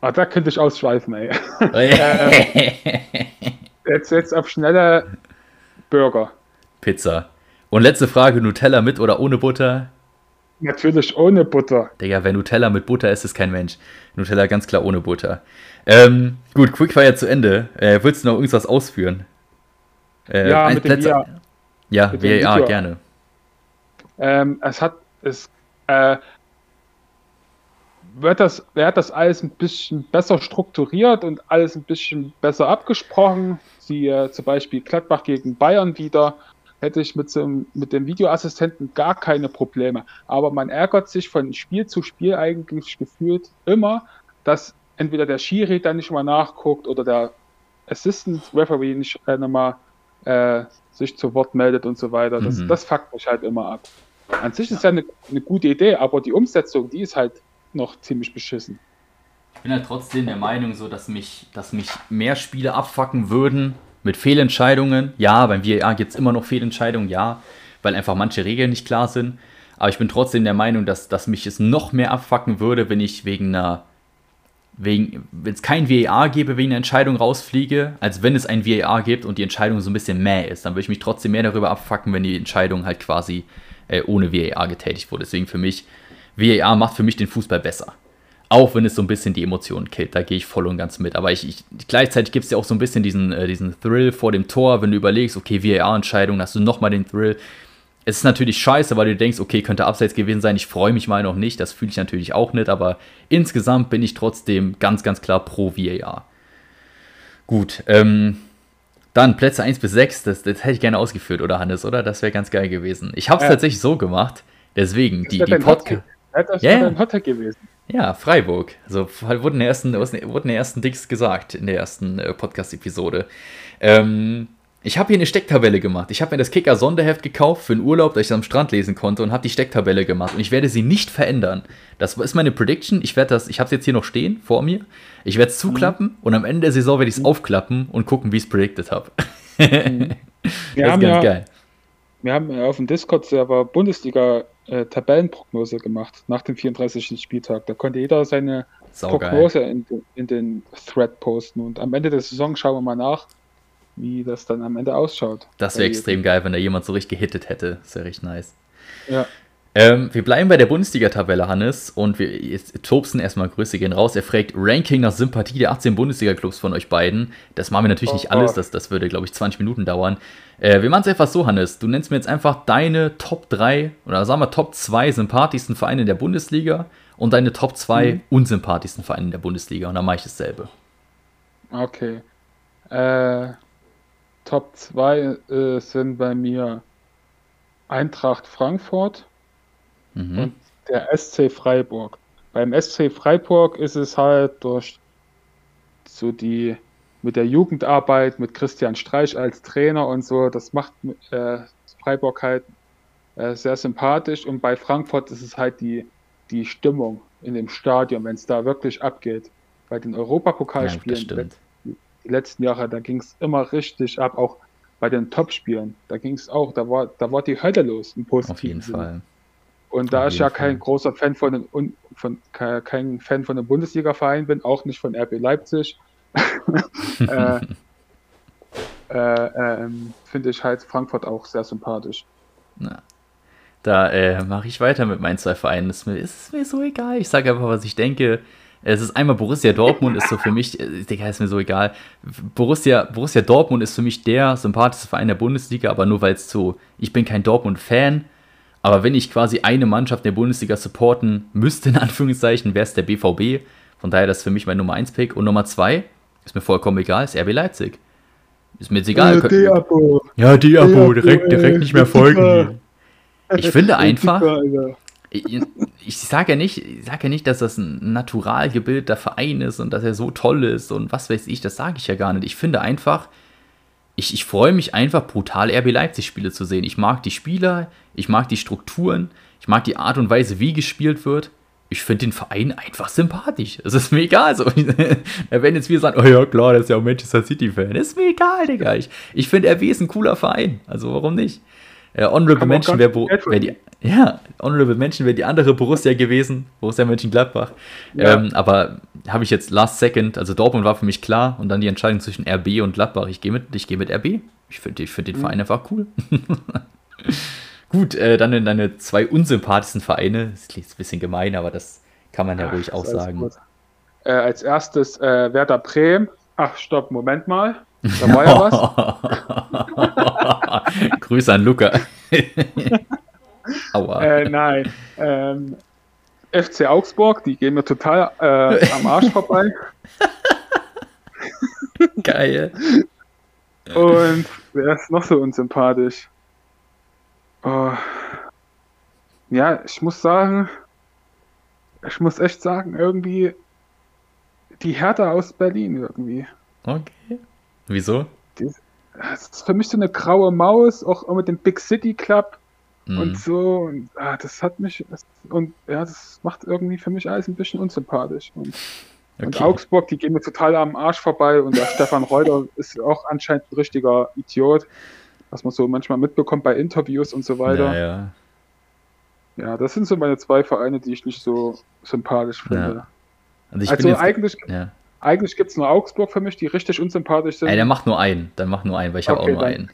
Ah, da könnte ich ausschweifen, ey. äh, jetzt, jetzt auf schneller Burger. Pizza. Und letzte Frage: Nutella mit oder ohne Butter? Natürlich ohne Butter. Digga, wer Nutella mit Butter ist, ist kein Mensch. Nutella ganz klar ohne Butter. Ähm, gut, Quickfire zu Ende. Äh, willst du noch irgendwas ausführen? Äh, ja, mit dem VR. Ja, mit VAR, gerne. Ähm, es hat, es, äh, wird das, wird das alles ein bisschen besser strukturiert und alles ein bisschen besser abgesprochen. Sie äh, zum Beispiel Gladbach gegen Bayern wieder hätte ich mit, so, mit dem Videoassistenten gar keine Probleme. Aber man ärgert sich von Spiel zu Spiel eigentlich gefühlt immer, dass entweder der Schiri dann nicht mal nachguckt oder der Assistant Referee nicht äh, nochmal äh, sich zu Wort meldet und so weiter. Das, mhm. das fuckt mich halt immer ab. An sich ist ja eine, eine gute Idee, aber die Umsetzung, die ist halt noch ziemlich beschissen. Ich bin halt trotzdem der Meinung, so dass mich, dass mich mehr Spiele abfacken würden, mit Fehlentscheidungen, ja, beim VAR gibt es immer noch Fehlentscheidungen, ja, weil einfach manche Regeln nicht klar sind. Aber ich bin trotzdem der Meinung, dass, dass mich es noch mehr abfacken würde, wenn ich wegen einer, wenn es kein VAR gäbe, wegen einer Entscheidung rausfliege, als wenn es ein VAR gibt und die Entscheidung so ein bisschen mäh ist. Dann würde ich mich trotzdem mehr darüber abfacken, wenn die Entscheidung halt quasi äh, ohne VAR getätigt wurde. Deswegen für mich, VAR macht für mich den Fußball besser. Auch wenn es so ein bisschen die Emotionen killt, da gehe ich voll und ganz mit. Aber ich, ich gleichzeitig gibt es ja auch so ein bisschen diesen, äh, diesen Thrill vor dem Tor, wenn du überlegst, okay, VAR-Entscheidung, hast du nochmal den Thrill. Es ist natürlich scheiße, weil du denkst, okay, könnte abseits gewesen sein. Ich freue mich mal noch nicht, das fühle ich natürlich auch nicht, aber insgesamt bin ich trotzdem ganz, ganz klar pro VAR. Gut, ähm, dann Plätze 1 bis 6, das, das hätte ich gerne ausgeführt, oder Hannes, oder? Das wäre ganz geil gewesen. Ich habe es ja. tatsächlich so gemacht, deswegen, die, die Podcast. Das yeah. dein Hottag gewesen. Ja, Freiburg. Also wurden die ersten, wurden die ersten Dings gesagt in der ersten äh, Podcast-Episode. Ähm, ich habe hier eine Stecktabelle gemacht. Ich habe mir das Kicker Sonderheft gekauft für einen Urlaub, dass ich es am Strand lesen konnte und habe die Stecktabelle gemacht. Und ich werde sie nicht verändern. Das ist meine Prediction. Ich werde das, ich habe es jetzt hier noch stehen vor mir. Ich werde es zuklappen mhm. und am Ende der Saison werde ich es mhm. aufklappen und gucken, wie ich es predicted habe. Mhm. Wir das ist ganz ja, geil. Wir haben auf dem Discord-Server Bundesliga äh, Tabellenprognose gemacht nach dem 34. Spieltag. Da konnte jeder seine. Prognose in, in, den Thread posten. Und am Ende der Saison schauen wir mal nach, wie das dann am Ende ausschaut. Das wäre extrem geil, wenn da jemand so richtig gehittet hätte. Das wäre richtig nice. Ja. Ähm, wir bleiben bei der Bundesliga-Tabelle, Hannes, und wir jetzt, Tobsen erstmal Grüße gehen raus. Er fragt Ranking nach Sympathie der 18 Bundesliga-Clubs von euch beiden. Das machen wir natürlich oh, nicht alles, das, das würde, glaube ich, 20 Minuten dauern. Äh, wir machen es einfach so, Hannes. Du nennst mir jetzt einfach deine Top 3 oder sagen wir Top 2 sympathischsten Vereine der Bundesliga und deine Top 2 mhm. unsympathischsten Vereine der Bundesliga. Und dann mache ich dasselbe. Okay. Äh, Top 2 äh, sind bei mir Eintracht Frankfurt mhm. und der SC Freiburg. Beim SC Freiburg ist es halt durch so die mit der Jugendarbeit, mit Christian Streich als Trainer und so, das macht äh, Freiburg halt äh, sehr sympathisch und bei Frankfurt ist es halt die, die Stimmung in dem Stadion, wenn es da wirklich abgeht. Bei den Europapokalspielen, ja, die, letzten Jahre, da ging es immer richtig ab, auch bei den Topspielen, da ging es auch, da war, da war die Hölle los im positiven Auf jeden Sinn. Fall. Und da ich ja Fall. kein großer Fan von, den, von kein Fan von einem Bundesliga-Verein bin, auch nicht von RB Leipzig, äh, äh, äh, finde ich halt Frankfurt auch sehr sympathisch. Na, da äh, mache ich weiter mit meinen zwei Vereinen. Ist mir, ist mir so egal. Ich sage einfach, was ich denke. Es ist einmal Borussia Dortmund, ist so für mich, äh, Digga, ist mir so egal. Borussia, Borussia Dortmund ist für mich der sympathischste Verein der Bundesliga, aber nur weil es so, ich bin kein Dortmund-Fan, aber wenn ich quasi eine Mannschaft der Bundesliga supporten müsste, in Anführungszeichen, wäre es der BVB. Von daher das ist für mich mein Nummer 1 Pick. Und Nummer 2, ist mir vollkommen egal, ist RB Leipzig. Ist mir jetzt egal. Ja, Diabo. Ja, Diabo, direkt, direkt nicht mehr folgen. Ich finde einfach, ich, ich sage ja nicht, ich sage ja nicht, dass das ein natural gebildeter Verein ist und dass er so toll ist und was weiß ich, das sage ich ja gar nicht. Ich finde einfach, ich, ich freue mich einfach brutal RB Leipzig Spiele zu sehen. Ich mag die Spieler, ich mag die Strukturen, ich mag die Art und Weise, wie gespielt wird. Ich finde den Verein einfach sympathisch. Es ist mir egal. So. werden jetzt viele sagen, oh ja klar, das ist ja auch Manchester City-Fan. Ist mir egal, Digga. Ich, ich finde RB ist ein cooler Verein. Also warum nicht? Äh, Honorable Mention wäre wär die, ja, Honorable Mention wäre die andere Borussia gewesen, Borussia Mönchengladbach. Ja. Ähm, aber habe ich jetzt Last Second, also Dortmund war für mich klar und dann die Entscheidung zwischen RB und Gladbach. Ich gehe mit, geh mit RB. Ich finde ich find den mhm. Verein einfach cool. Gut, äh, dann in deine zwei unsympathischsten Vereine. Das klingt ein bisschen gemein, aber das kann man ja Ach, ruhig auch sagen. Äh, als erstes äh, Werder Bremen. Ach, stopp, Moment mal. Da war ja was. Grüße an Luca. Aua. Äh, nein. Ähm, FC Augsburg, die gehen mir total äh, am Arsch vorbei. Geil. Und wer ist noch so unsympathisch? Oh. Ja, ich muss sagen, ich muss echt sagen, irgendwie die Hertha aus Berlin irgendwie. Okay. Wieso? das ist für mich so eine graue Maus, auch mit dem Big City Club mhm. und so. Und, ah, das hat mich, das, und ja, das macht irgendwie für mich alles ein bisschen unsympathisch. Und, okay. und Augsburg, die gehen mir total am Arsch vorbei und der Stefan Reuter ist auch anscheinend ein richtiger Idiot, was man so manchmal mitbekommt bei Interviews und so weiter. Ja, ja. ja das sind so meine zwei Vereine, die ich nicht so sympathisch finde. Ja. Also, also jetzt, eigentlich. Ja. Eigentlich gibt es nur Augsburg für mich, die richtig unsympathisch sind. Ey, der macht nur einen. Dann mach nur einen, weil ich okay, habe auch nur dann, einen.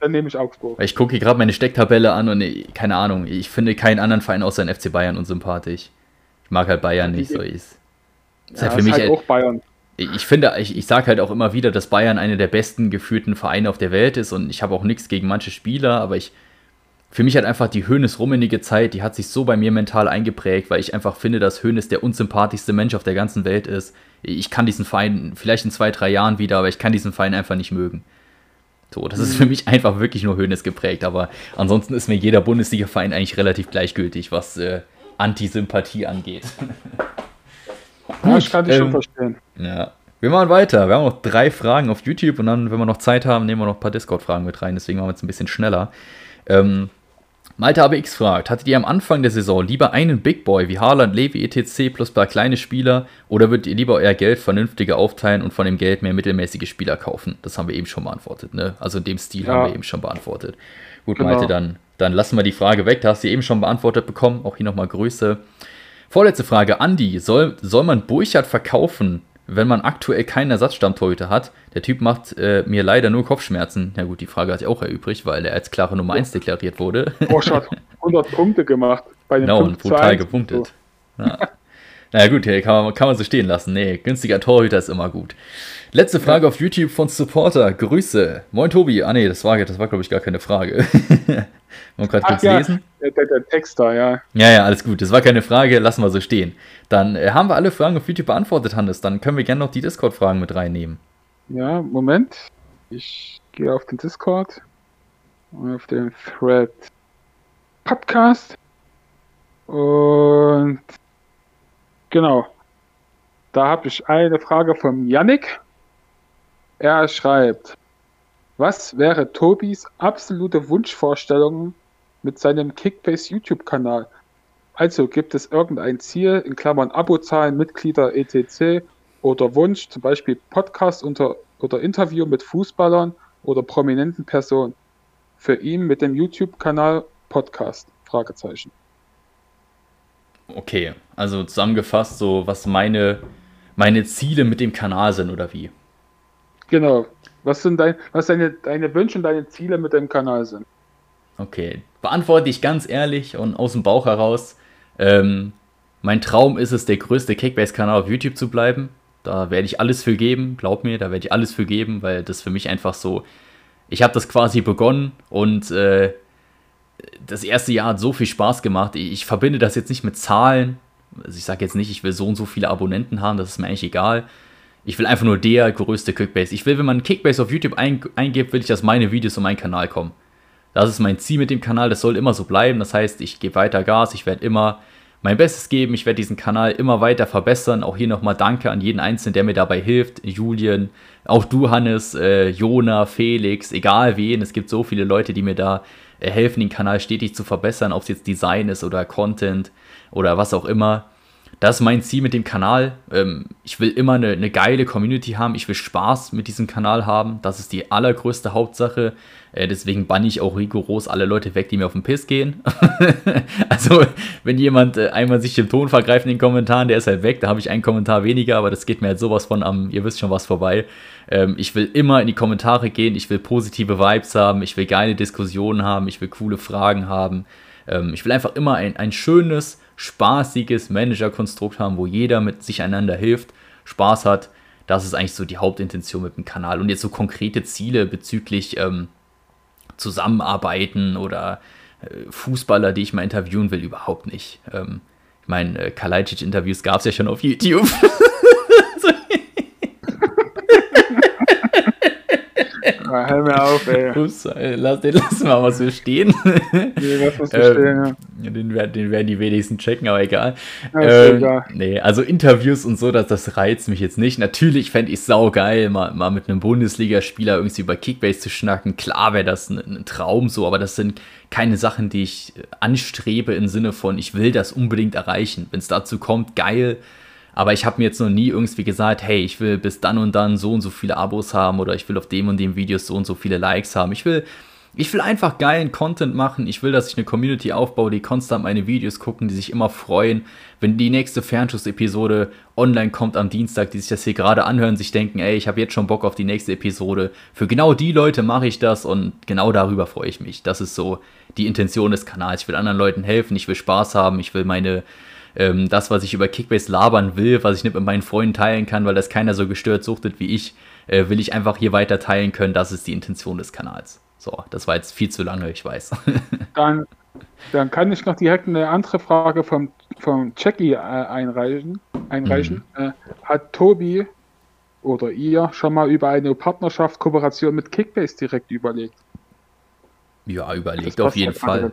Dann nehme ich Augsburg. Weil ich gucke hier gerade meine Stecktabelle an und ich, keine Ahnung, ich finde keinen anderen Verein außer den FC Bayern unsympathisch. Ich mag halt Bayern nicht so. Ist, ja, halt für mich halt auch Bayern. Ich finde, ich, ich sage halt auch immer wieder, dass Bayern einer der besten geführten Vereine auf der Welt ist und ich habe auch nichts gegen manche Spieler, aber ich für mich hat einfach die Hönes-Rummenige Zeit, die hat sich so bei mir mental eingeprägt, weil ich einfach finde, dass Hönes der unsympathischste Mensch auf der ganzen Welt ist. Ich kann diesen Verein vielleicht in zwei, drei Jahren wieder, aber ich kann diesen Verein einfach nicht mögen. So, das ist mhm. für mich einfach wirklich nur Hönes geprägt, aber ansonsten ist mir jeder Bundesliga-Verein eigentlich relativ gleichgültig, was äh, Antisympathie angeht. ja, ich kann dich ähm, schon verstehen. Ja. Wir machen weiter. Wir haben noch drei Fragen auf YouTube und dann, wenn wir noch Zeit haben, nehmen wir noch ein paar Discord-Fragen mit rein. Deswegen machen wir jetzt ein bisschen schneller. Ähm, Malte ABX fragt, hattet ihr am Anfang der Saison lieber einen Big Boy wie Haaland, Levi, etc. plus ein paar kleine Spieler oder würdet ihr lieber euer Geld vernünftiger aufteilen und von dem Geld mehr mittelmäßige Spieler kaufen? Das haben wir eben schon beantwortet, ne? Also in dem Stil ja. haben wir eben schon beantwortet. Gut, genau. Malte, dann, dann lassen wir die Frage weg, da hast du eben schon beantwortet bekommen. Auch hier nochmal Grüße. Vorletzte Frage, Andi, soll, soll man Burchard verkaufen, wenn man aktuell keinen Ersatzstammtorhüter hat. Der Typ macht äh, mir leider nur Kopfschmerzen. Na gut, die Frage hat sich auch erübrigt, weil er als klare Nummer 1 deklariert wurde. Bosch hat 100 Punkte gemacht. Bei den genau, und brutal gepunktet. So. Ja. naja gut, kann man, kann man so stehen lassen. Nee, günstiger Torhüter ist immer gut. Letzte Frage ja. auf YouTube von Supporter. Grüße. Moin Tobi. Ah nee, das war, das war glaube ich gar keine Frage. Wollen gerade kurz ja, lesen? Der, der, der, Text da, ja. Ja, ja, alles gut. Das war keine Frage, lassen wir so stehen. Dann äh, haben wir alle Fragen auf YouTube beantwortet, Hannes. Dann können wir gerne noch die Discord-Fragen mit reinnehmen. Ja, Moment. Ich gehe auf den Discord und auf den Thread Podcast. Und genau. Da habe ich eine Frage von Yannick. Er schreibt, was wäre Tobis absolute Wunschvorstellung mit seinem Kickbase YouTube-Kanal? Also gibt es irgendein Ziel, in Klammern Abozahlen, Mitglieder, etc. oder Wunsch, zum Beispiel Podcast unter, oder Interview mit Fußballern oder prominenten Personen? Für ihn mit dem YouTube-Kanal Podcast? Fragezeichen. Okay, also zusammengefasst, so was meine, meine Ziele mit dem Kanal sind oder wie? Genau, was sind dein, was deine, deine Wünsche und deine Ziele mit dem Kanal sind? Okay, beantworte ich ganz ehrlich und aus dem Bauch heraus. Ähm, Mein Traum ist es, der größte Kickbase-Kanal auf YouTube zu bleiben. Da werde ich alles für geben, glaub mir, da werde ich alles für geben, weil das für mich einfach so. Ich habe das quasi begonnen und äh, das erste Jahr hat so viel Spaß gemacht. Ich, ich verbinde das jetzt nicht mit Zahlen. Also ich sage jetzt nicht, ich will so und so viele Abonnenten haben, das ist mir eigentlich egal. Ich will einfach nur der größte Kickbase. Ich will, wenn man Kickbase auf YouTube ein, eingibt, will ich, dass meine Videos um meinen Kanal kommen. Das ist mein Ziel mit dem Kanal, das soll immer so bleiben. Das heißt, ich gebe weiter Gas, ich werde immer mein Bestes geben, ich werde diesen Kanal immer weiter verbessern. Auch hier nochmal Danke an jeden Einzelnen, der mir dabei hilft. Julian, auch du, Hannes, äh, Jona, Felix, egal wen. Es gibt so viele Leute, die mir da äh, helfen, den Kanal stetig zu verbessern, ob es jetzt Design ist oder Content oder was auch immer. Das ist mein Ziel mit dem Kanal. Ähm, ich will immer eine, eine, geile Community haben. Ich will Spaß mit diesem Kanal haben. Das ist die allergrößte Hauptsache. Äh, deswegen banne ich auch rigoros alle Leute weg, die mir auf den Piss gehen. also, wenn jemand äh, einmal sich dem Ton vergreift in den Kommentaren, der ist halt weg. Da habe ich einen Kommentar weniger, aber das geht mir halt sowas von am, ihr wisst schon was vorbei. Ähm, ich will immer in die Kommentare gehen. Ich will positive Vibes haben. Ich will geile Diskussionen haben. Ich will coole Fragen haben. Ähm, ich will einfach immer ein, ein schönes, spaßiges Manager-Konstrukt haben, wo jeder mit sich einander hilft, Spaß hat. Das ist eigentlich so die Hauptintention mit dem Kanal. Und jetzt so konkrete Ziele bezüglich ähm, Zusammenarbeiten oder äh, Fußballer, die ich mal interviewen will, überhaupt nicht. Ähm, ich meine, äh, Kalajdzic-Interviews gab es ja schon auf YouTube. hör mir auf, ey. Ups, lass, den lassen wir mal so stehen. Nee, lass so ähm, stehen, ja. Den, den werden die wenigsten checken, aber egal. Ja, ähm, egal. Nee, also Interviews und so, das, das reizt mich jetzt nicht. Natürlich fände ich saugeil, mal, mal mit einem Bundesligaspieler irgendwie über Kickbase zu schnacken. Klar wäre das ein, ein Traum so, aber das sind keine Sachen, die ich anstrebe im Sinne von, ich will das unbedingt erreichen. Wenn es dazu kommt, geil. Aber ich habe mir jetzt noch nie irgendwie gesagt, hey, ich will bis dann und dann so und so viele Abos haben oder ich will auf dem und dem Videos so und so viele Likes haben. Ich will, ich will einfach geilen Content machen. Ich will, dass ich eine Community aufbaue, die konstant meine Videos gucken, die sich immer freuen, wenn die nächste Fernschuss-Episode online kommt am Dienstag, die sich das hier gerade anhören, sich denken, ey, ich habe jetzt schon Bock auf die nächste Episode. Für genau die Leute mache ich das und genau darüber freue ich mich. Das ist so die Intention des Kanals. Ich will anderen Leuten helfen, ich will Spaß haben, ich will meine ähm, das, was ich über Kickbase labern will, was ich nicht mit meinen Freunden teilen kann, weil das keiner so gestört suchtet wie ich, äh, will ich einfach hier weiter teilen können. Das ist die Intention des Kanals. So, das war jetzt viel zu lange, ich weiß. dann, dann kann ich noch direkt eine andere Frage vom, vom Jackie äh, einreichen. einreichen. Mhm. Äh, hat Tobi oder ihr schon mal über eine Partnerschaft, Kooperation mit Kickbase direkt überlegt? Ja, überlegt auf jeden Fall.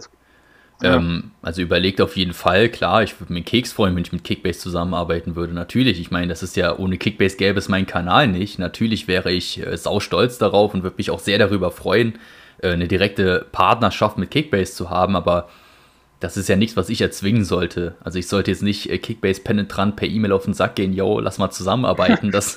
Ähm, also überlegt auf jeden Fall, klar, ich würde mir Keks freuen, wenn ich mit Kickbase zusammenarbeiten würde. Natürlich, ich meine, das ist ja, ohne Kickbase gäbe es meinen Kanal nicht. Natürlich wäre ich äh, sau stolz darauf und würde mich auch sehr darüber freuen, äh, eine direkte Partnerschaft mit Kickbase zu haben, aber das ist ja nichts, was ich erzwingen sollte. Also ich sollte jetzt nicht äh, Kickbase penetrant per E-Mail auf den Sack gehen, yo, lass mal zusammenarbeiten. dass,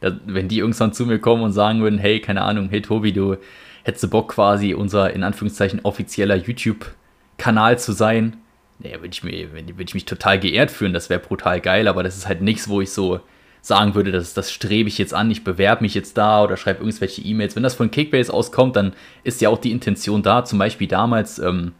dass, wenn die irgendwann zu mir kommen und sagen würden, hey, keine Ahnung, hey Tobi, du hättest Bock quasi unser in Anführungszeichen offizieller YouTube- Kanal zu sein, nee, würde ich, würd ich mich total geehrt fühlen, das wäre brutal geil, aber das ist halt nichts, wo ich so sagen würde, das, das strebe ich jetzt an, ich bewerbe mich jetzt da oder schreibe irgendwelche E-Mails. Wenn das von Kickbase auskommt, dann ist ja auch die Intention da. Zum Beispiel damals, ähm,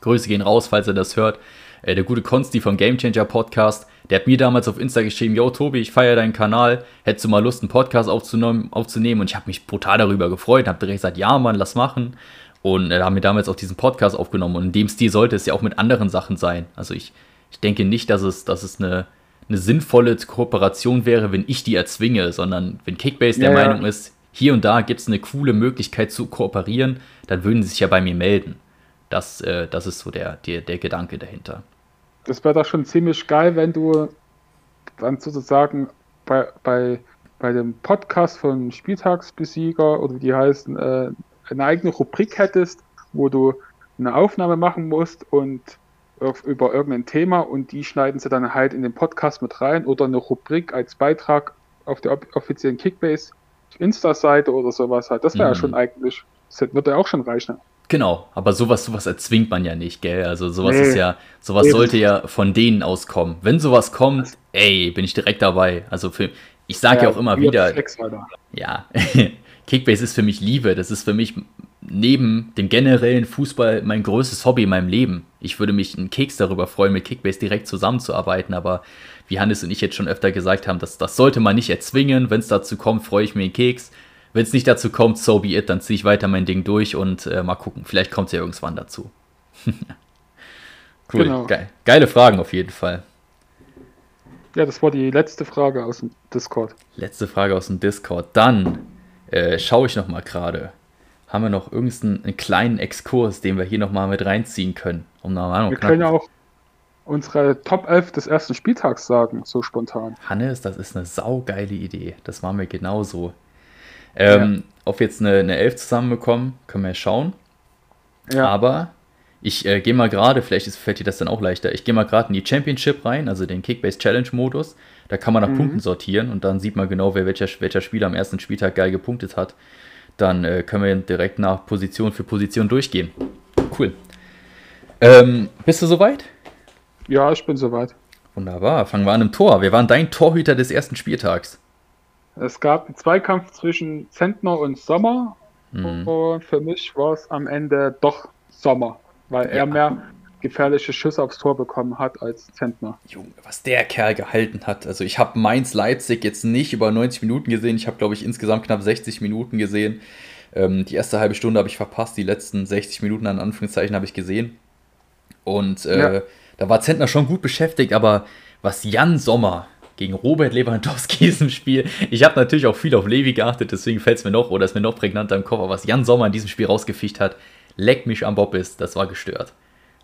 Grüße gehen raus, falls ihr das hört, äh, der gute Konsti vom Game Changer Podcast, der hat mir damals auf Insta geschrieben, yo Tobi, ich feiere deinen Kanal, hättest du mal Lust, einen Podcast aufzunehmen, aufzunehmen? Und ich habe mich brutal darüber gefreut, habe direkt gesagt, ja Mann, lass machen. Und da haben wir damals auch diesen Podcast aufgenommen. Und in dem Stil sollte es ja auch mit anderen Sachen sein. Also ich, ich denke nicht, dass es, dass es eine, eine sinnvolle Kooperation wäre, wenn ich die erzwinge, sondern wenn Kickbase ja, der Meinung ist, hier und da gibt es eine coole Möglichkeit zu kooperieren, dann würden sie sich ja bei mir melden. Das, äh, das ist so der, der, der Gedanke dahinter. Das wäre doch schon ziemlich geil, wenn du dann sozusagen bei, bei, bei dem Podcast von Spieltagsbesieger oder wie die heißen, äh, eine eigene Rubrik hättest, wo du eine Aufnahme machen musst und über irgendein Thema und die schneiden sie dann halt in den Podcast mit rein oder eine Rubrik als Beitrag auf der offiziellen Kickbase Insta-Seite oder sowas halt. Das wäre mhm. ja schon eigentlich, das würde ja auch schon reichen. Genau, aber sowas, sowas erzwingt man ja nicht, gell? Also sowas nee. ist ja, sowas nee. sollte ja von denen auskommen. Wenn sowas kommt, ey, bin ich direkt dabei. Also für, ich sage ja, ja, auch immer wieder, ja, Kickbase ist für mich Liebe. Das ist für mich neben dem generellen Fußball mein größtes Hobby in meinem Leben. Ich würde mich einen Keks darüber freuen, mit Kickbase direkt zusammenzuarbeiten, aber wie Hannes und ich jetzt schon öfter gesagt haben, das, das sollte man nicht erzwingen. Wenn es dazu kommt, freue ich mir einen Keks. Wenn es nicht dazu kommt, so be it, dann ziehe ich weiter mein Ding durch und äh, mal gucken. Vielleicht kommt es ja irgendwann dazu. cool, genau. Geil. geile Fragen auf jeden Fall. Ja, das war die letzte Frage aus dem Discord. Letzte Frage aus dem Discord. Dann äh, schaue ich noch mal gerade. Haben wir noch irgendeinen kleinen Exkurs, den wir hier noch mal mit reinziehen können? Um wir können ja auch unsere Top 11 des ersten Spieltags sagen, so spontan. Hannes, das ist eine saugeile Idee. Das machen wir genauso. Ähm, ja. Ob wir jetzt eine, eine 11 zusammenbekommen, können wir ja schauen. Ja. Aber ich äh, gehe mal gerade, vielleicht ist, fällt dir das dann auch leichter, ich gehe mal gerade in die Championship rein, also den Kickbase Challenge Modus. Da kann man nach mhm. Punkten sortieren und dann sieht man genau, wer welcher, welcher Spieler am ersten Spieltag geil gepunktet hat. Dann äh, können wir direkt nach Position für Position durchgehen. Cool. Ähm, bist du soweit? Ja, ich bin soweit. Wunderbar. Fangen wir an im Tor. Wer war dein Torhüter des ersten Spieltags? Es gab einen Zweikampf zwischen Zentner und Sommer. Mhm. Und für mich war es am Ende doch Sommer, weil ja. er mehr gefährliche Schüsse aufs Tor bekommen hat als Zentner. Junge, was der Kerl gehalten hat. Also ich habe Mainz-Leipzig jetzt nicht über 90 Minuten gesehen. Ich habe, glaube ich, insgesamt knapp 60 Minuten gesehen. Ähm, die erste halbe Stunde habe ich verpasst. Die letzten 60 Minuten an Anführungszeichen habe ich gesehen. Und äh, ja. da war Zentner schon gut beschäftigt, aber was Jan Sommer gegen Robert Lewandowski ist im Spiel. Ich habe natürlich auch viel auf Levi geachtet, deswegen fällt es mir noch oder ist mir noch prägnanter im Kopf. Aber was Jan Sommer in diesem Spiel rausgefischt hat, leck mich am Bob ist, das war gestört.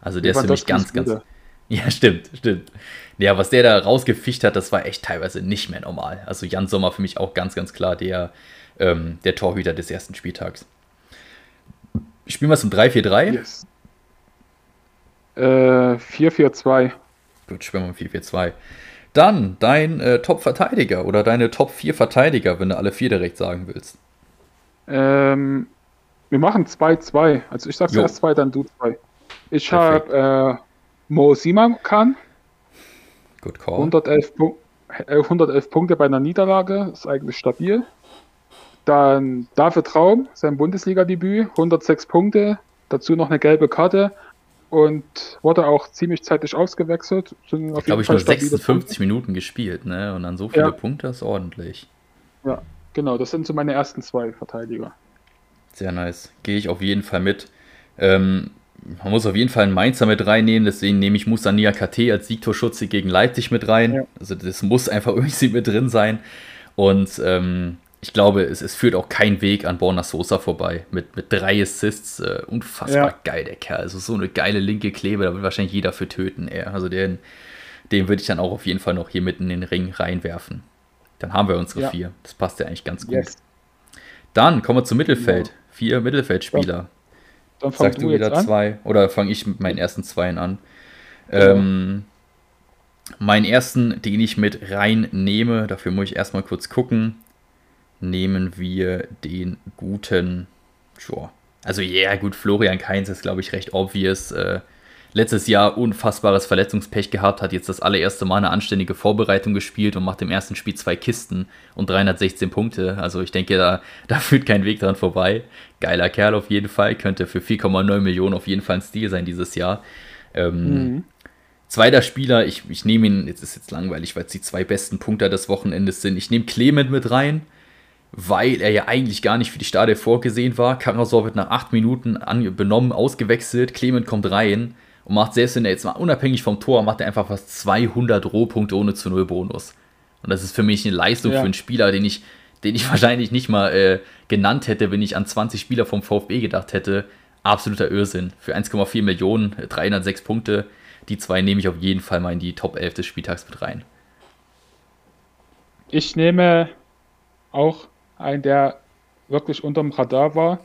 Also der ist für mich ganz, ganz. Ja, stimmt, stimmt. Ja, was der da rausgefischt hat, das war echt teilweise nicht mehr normal. Also Jan Sommer für mich auch ganz, ganz klar der, ähm, der Torhüter des ersten Spieltags. Spielen wir es um 3-4-3? Yes. Äh, 4-4-2. Gut, spielen wir um 4-4-2. Dann dein äh, Top-Verteidiger oder deine Top 4 Verteidiger, wenn du alle vier direkt sagen willst. Ähm, wir machen 2-2. Also ich sag zuerst 2, dann du 2. Ich habe äh, Mo Simakan. Good call. 111, Pu 111 äh, Punkte bei einer Niederlage, ist eigentlich stabil. Dann David Raum, sein Bundesliga-Debüt, 106 Punkte, dazu noch eine gelbe Karte und wurde auch ziemlich zeitig ausgewechselt. Sind ich glaube, ich nur 56 Punkte. Minuten gespielt, ne? Und dann so viele ja. Punkte ist ordentlich. Ja, genau, das sind so meine ersten zwei Verteidiger. Sehr nice. Gehe ich auf jeden Fall mit. Ähm, man muss auf jeden Fall einen Mainzer mit reinnehmen, deswegen nehme ich Musania KT als Siegtorschutze gegen Leipzig mit rein. Ja. Also das muss einfach irgendwie mit drin sein. Und ähm, ich glaube, es, es, führt auch kein Weg an Borna Sosa vorbei. Mit, mit drei Assists. Äh, unfassbar ja. geil, der Kerl. Also so eine geile linke Klebe, da will wahrscheinlich jeder für töten. Ey. Also den, den würde ich dann auch auf jeden Fall noch hier mitten in den Ring reinwerfen. Dann haben wir unsere ja. vier. Das passt ja eigentlich ganz gut. Yes. Dann kommen wir zum Mittelfeld. Ja. Vier Mittelfeldspieler. Dann fang Sagst du wieder zwei. Oder fange ich mit meinen ersten Zweien an? Ähm, meinen ersten, den ich mit reinnehme, dafür muss ich erstmal kurz gucken nehmen wir den guten, sure. Also ja, yeah, gut, Florian Kainz ist, glaube ich, recht obvious. Äh, letztes Jahr unfassbares Verletzungspech gehabt, hat jetzt das allererste Mal eine anständige Vorbereitung gespielt und macht im ersten Spiel zwei Kisten und 316 Punkte. Also ich denke, da, da führt kein Weg dran vorbei. Geiler Kerl auf jeden Fall, könnte für 4,9 Millionen auf jeden Fall ein Stil sein dieses Jahr. Ähm, mhm. Zweiter Spieler, ich, ich nehme ihn, jetzt ist jetzt langweilig, weil es die zwei besten Punkte des Wochenendes sind. Ich nehme Clement mit rein weil er ja eigentlich gar nicht für die Stade vorgesehen war. Karasor wird nach acht Minuten benommen, ausgewechselt, Clement kommt rein und macht selbst wenn er jetzt mal unabhängig vom Tor, macht er einfach fast 200 Rohpunkte ohne zu null Bonus. Und das ist für mich eine Leistung ja. für einen Spieler, den ich, den ich wahrscheinlich nicht mal äh, genannt hätte, wenn ich an 20 Spieler vom VfB gedacht hätte. Absoluter Irrsinn. Für 1,4 Millionen, 306 Punkte. Die zwei nehme ich auf jeden Fall mal in die Top 11 des Spieltags mit rein. Ich nehme auch ein, der wirklich unterm Radar war.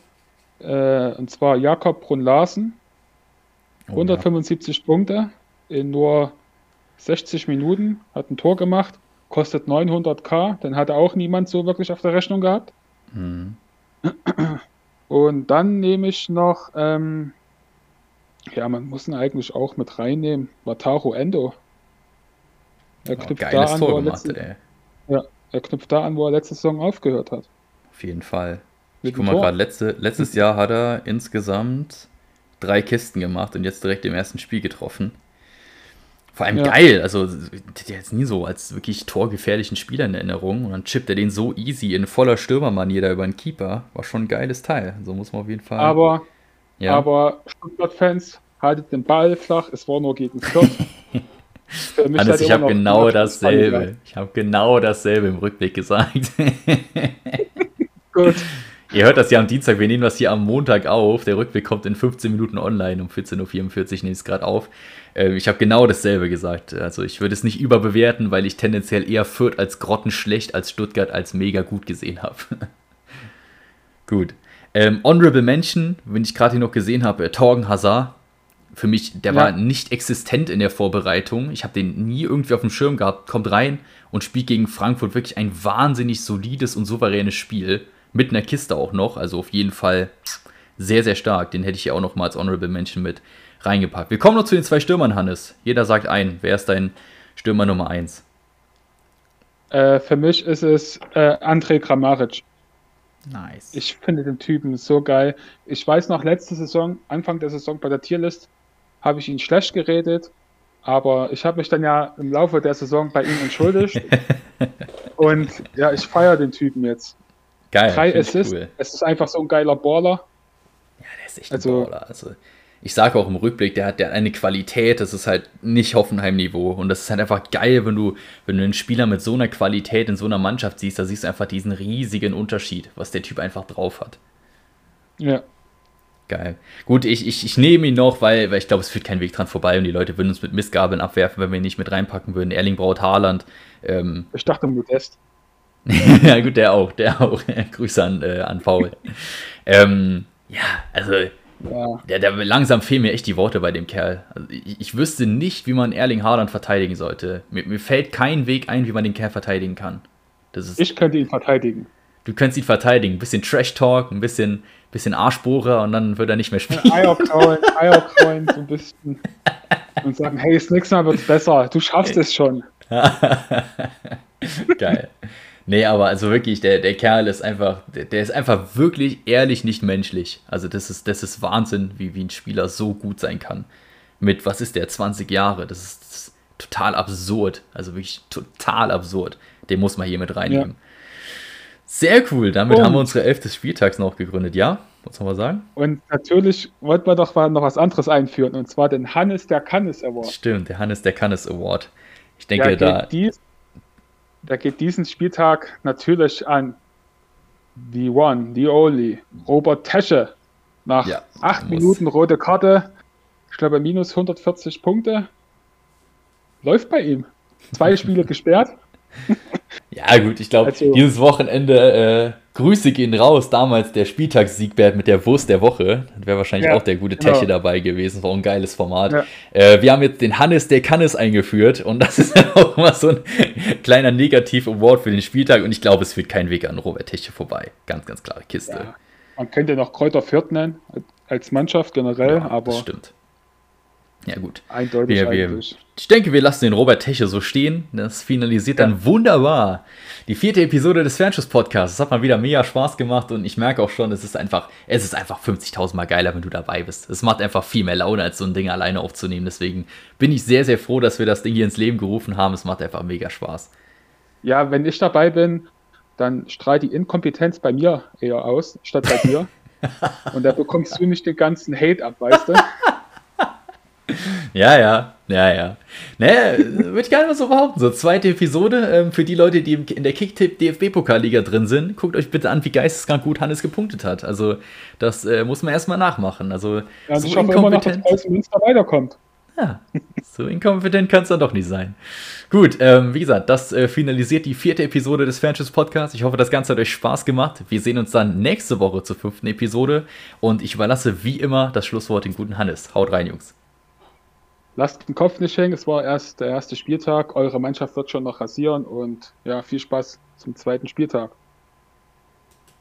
Äh, und zwar Jakob Brunn-Larsen. 175 ja. Punkte in nur 60 Minuten, hat ein Tor gemacht, kostet 900k, den hatte auch niemand so wirklich auf der Rechnung gehabt. Mhm. Und dann nehme ich noch, ähm, ja, man muss ihn eigentlich auch mit reinnehmen, Wataru Endo. Er knüpft, oh, da an, wo er letzte, ja, er knüpft da an, wo er letzte Saison aufgehört hat. Auf jeden Fall. Ich guck mal gerade, letzte, letztes Jahr hat er insgesamt drei Kisten gemacht und jetzt direkt im ersten Spiel getroffen. Vor allem ja. geil, also der jetzt nie so als wirklich torgefährlichen Spieler in Erinnerung und dann chippt er den so easy in voller Stürmermanier da über den Keeper. War schon ein geiles Teil, so muss man auf jeden Fall. Aber, ja. aber Stuttgart-Fans, haltet den Ball flach, es war nur gegen Fürth. Hannes, ich habe genau dasselbe. Ich habe genau dasselbe im Rückblick gesagt. Gut. Ihr hört das ja am Dienstag, wir nehmen das hier am Montag auf. Der Rückblick kommt in 15 Minuten online, um 14.44 Uhr nehme ich es gerade auf. Ich habe genau dasselbe gesagt. Also ich würde es nicht überbewerten, weil ich tendenziell eher Fürth als grottenschlecht als Stuttgart als mega gut gesehen habe. gut. Ähm, Honorable Mention, wenn ich gerade hier noch gesehen habe, äh, Torgen Hazard. Für mich, der ja. war nicht existent in der Vorbereitung. Ich habe den nie irgendwie auf dem Schirm gehabt. Kommt rein und spielt gegen Frankfurt wirklich ein wahnsinnig solides und souveränes Spiel mit einer Kiste auch noch. Also auf jeden Fall sehr, sehr stark. Den hätte ich ja auch noch mal als Honorable Mention mit reingepackt. Wir kommen noch zu den zwei Stürmern, Hannes. Jeder sagt ein. Wer ist dein Stürmer Nummer 1? Äh, für mich ist es äh, André Kramaric. Nice. Ich finde den Typen so geil. Ich weiß noch, letzte Saison, Anfang der Saison bei der Tierlist, habe ich ihn schlecht geredet, aber ich habe mich dann ja im Laufe der Saison bei ihm entschuldigt. und ja, ich feiere den Typen jetzt. Geil. Drei Assists. Cool. Es ist einfach so ein geiler Baller. Ja, der ist echt also, ein Baller. Also, ich sage auch im Rückblick, der hat, der eine Qualität, das ist halt nicht Hoffenheim-Niveau. Und das ist halt einfach geil, wenn du, wenn du einen Spieler mit so einer Qualität in so einer Mannschaft siehst, da siehst du einfach diesen riesigen Unterschied, was der Typ einfach drauf hat. Ja. Geil. Gut, ich, ich, ich nehme ihn noch, weil, weil ich glaube, es führt kein Weg dran vorbei und die Leute würden uns mit Missgabeln abwerfen, wenn wir ihn nicht mit reinpacken würden. Erling Braut Haaland. Ähm, ich dachte Modest. ja, gut, der auch, der auch. Grüße an, äh, an Paul. ähm, ja, also ja. Der, der, langsam fehlen mir echt die Worte bei dem Kerl. Also ich, ich, wüsste nicht, wie man Erling Haaland verteidigen sollte. Mir, mir, fällt kein Weg ein, wie man den Kerl verteidigen kann. Ist, ich könnte ihn verteidigen. Du könntest ihn verteidigen. Ein bisschen Trash-Talk, ein bisschen, bisschen Arschbohrer und dann wird er nicht mehr spielen. Eier kraulen, Eier kraulen so ein bisschen. Und sagen, hey, das nächste Mal wird es besser. Du schaffst es schon. Geil. Nee, aber also wirklich, der, der Kerl ist einfach, der, der, ist einfach wirklich ehrlich nicht menschlich. Also das ist, das ist Wahnsinn, wie, wie ein Spieler so gut sein kann. Mit, was ist der, 20 Jahre? Das ist, das ist total absurd. Also wirklich total absurd. Den muss man hier mit reinnehmen. Ja. Sehr cool, damit und, haben wir unsere Elf des Spieltags noch gegründet, ja? Muss man mal sagen? Und natürlich wollten wir doch mal noch was anderes einführen, und zwar den Hannes der Kannes Award. Stimmt, der Hannes der Kannes Award. Ich denke, da. Dies, der geht diesen Spieltag natürlich an the one, the only, Robert Tesche. Nach ja, acht Minuten rote Karte, ich glaube minus 140 Punkte. Läuft bei ihm. Zwei Spiele gesperrt. Ja, gut, ich glaube, also, dieses Wochenende, äh, Grüße gehen raus. Damals der Spieltagssiegbert mit der Wurst der Woche. Das wäre wahrscheinlich ja, auch der gute Teche genau. dabei gewesen. War ein geiles Format. Ja. Äh, wir haben jetzt den Hannes der Kannes eingeführt und das ist auch immer so ein kleiner Negativ-Award für den Spieltag und ich glaube, es führt kein Weg an Robert Teche vorbei. Ganz, ganz klare Kiste. Ja. Man könnte noch Kräuter Fürth nennen, als Mannschaft generell, aber. Das stimmt. Ja, gut. Eindeutig. Wir, wir, ich denke, wir lassen den Robert Teche so stehen. Das finalisiert ja. dann wunderbar. Die vierte Episode des Fernschuss-Podcasts. Das hat mal wieder mega Spaß gemacht und ich merke auch schon, es ist einfach, es ist einfach 50.000 Mal geiler, wenn du dabei bist. Es macht einfach viel mehr Laune, als so ein Ding alleine aufzunehmen. Deswegen bin ich sehr, sehr froh, dass wir das Ding hier ins Leben gerufen haben. Es macht einfach mega Spaß. Ja, wenn ich dabei bin, dann strahlt die Inkompetenz bei mir eher aus, statt bei dir. und da bekommst du nicht den ganzen Hate ab, weißt du? Ja, ja, ja, ja. Naja, würde ich gar nicht mal so behaupten. So, zweite Episode. Ähm, für die Leute, die in der Kicktipp DFB-Pokalliga drin sind, guckt euch bitte an, wie geisteskrank gut Hannes gepunktet hat. Also, das äh, muss man erstmal nachmachen. Also, ja, so ich hoffe immer noch, dass Münster weiterkommt. Ja, so inkompetent kann es dann doch nicht sein. Gut, ähm, wie gesagt, das äh, finalisiert die vierte Episode des Fanships Podcasts. Ich hoffe, das Ganze hat euch Spaß gemacht. Wir sehen uns dann nächste Woche zur fünften Episode und ich überlasse wie immer das Schlusswort dem guten Hannes. Haut rein, Jungs. Lasst den Kopf nicht hängen, es war erst der erste Spieltag. Eure Mannschaft wird schon noch rasieren und ja, viel Spaß zum zweiten Spieltag.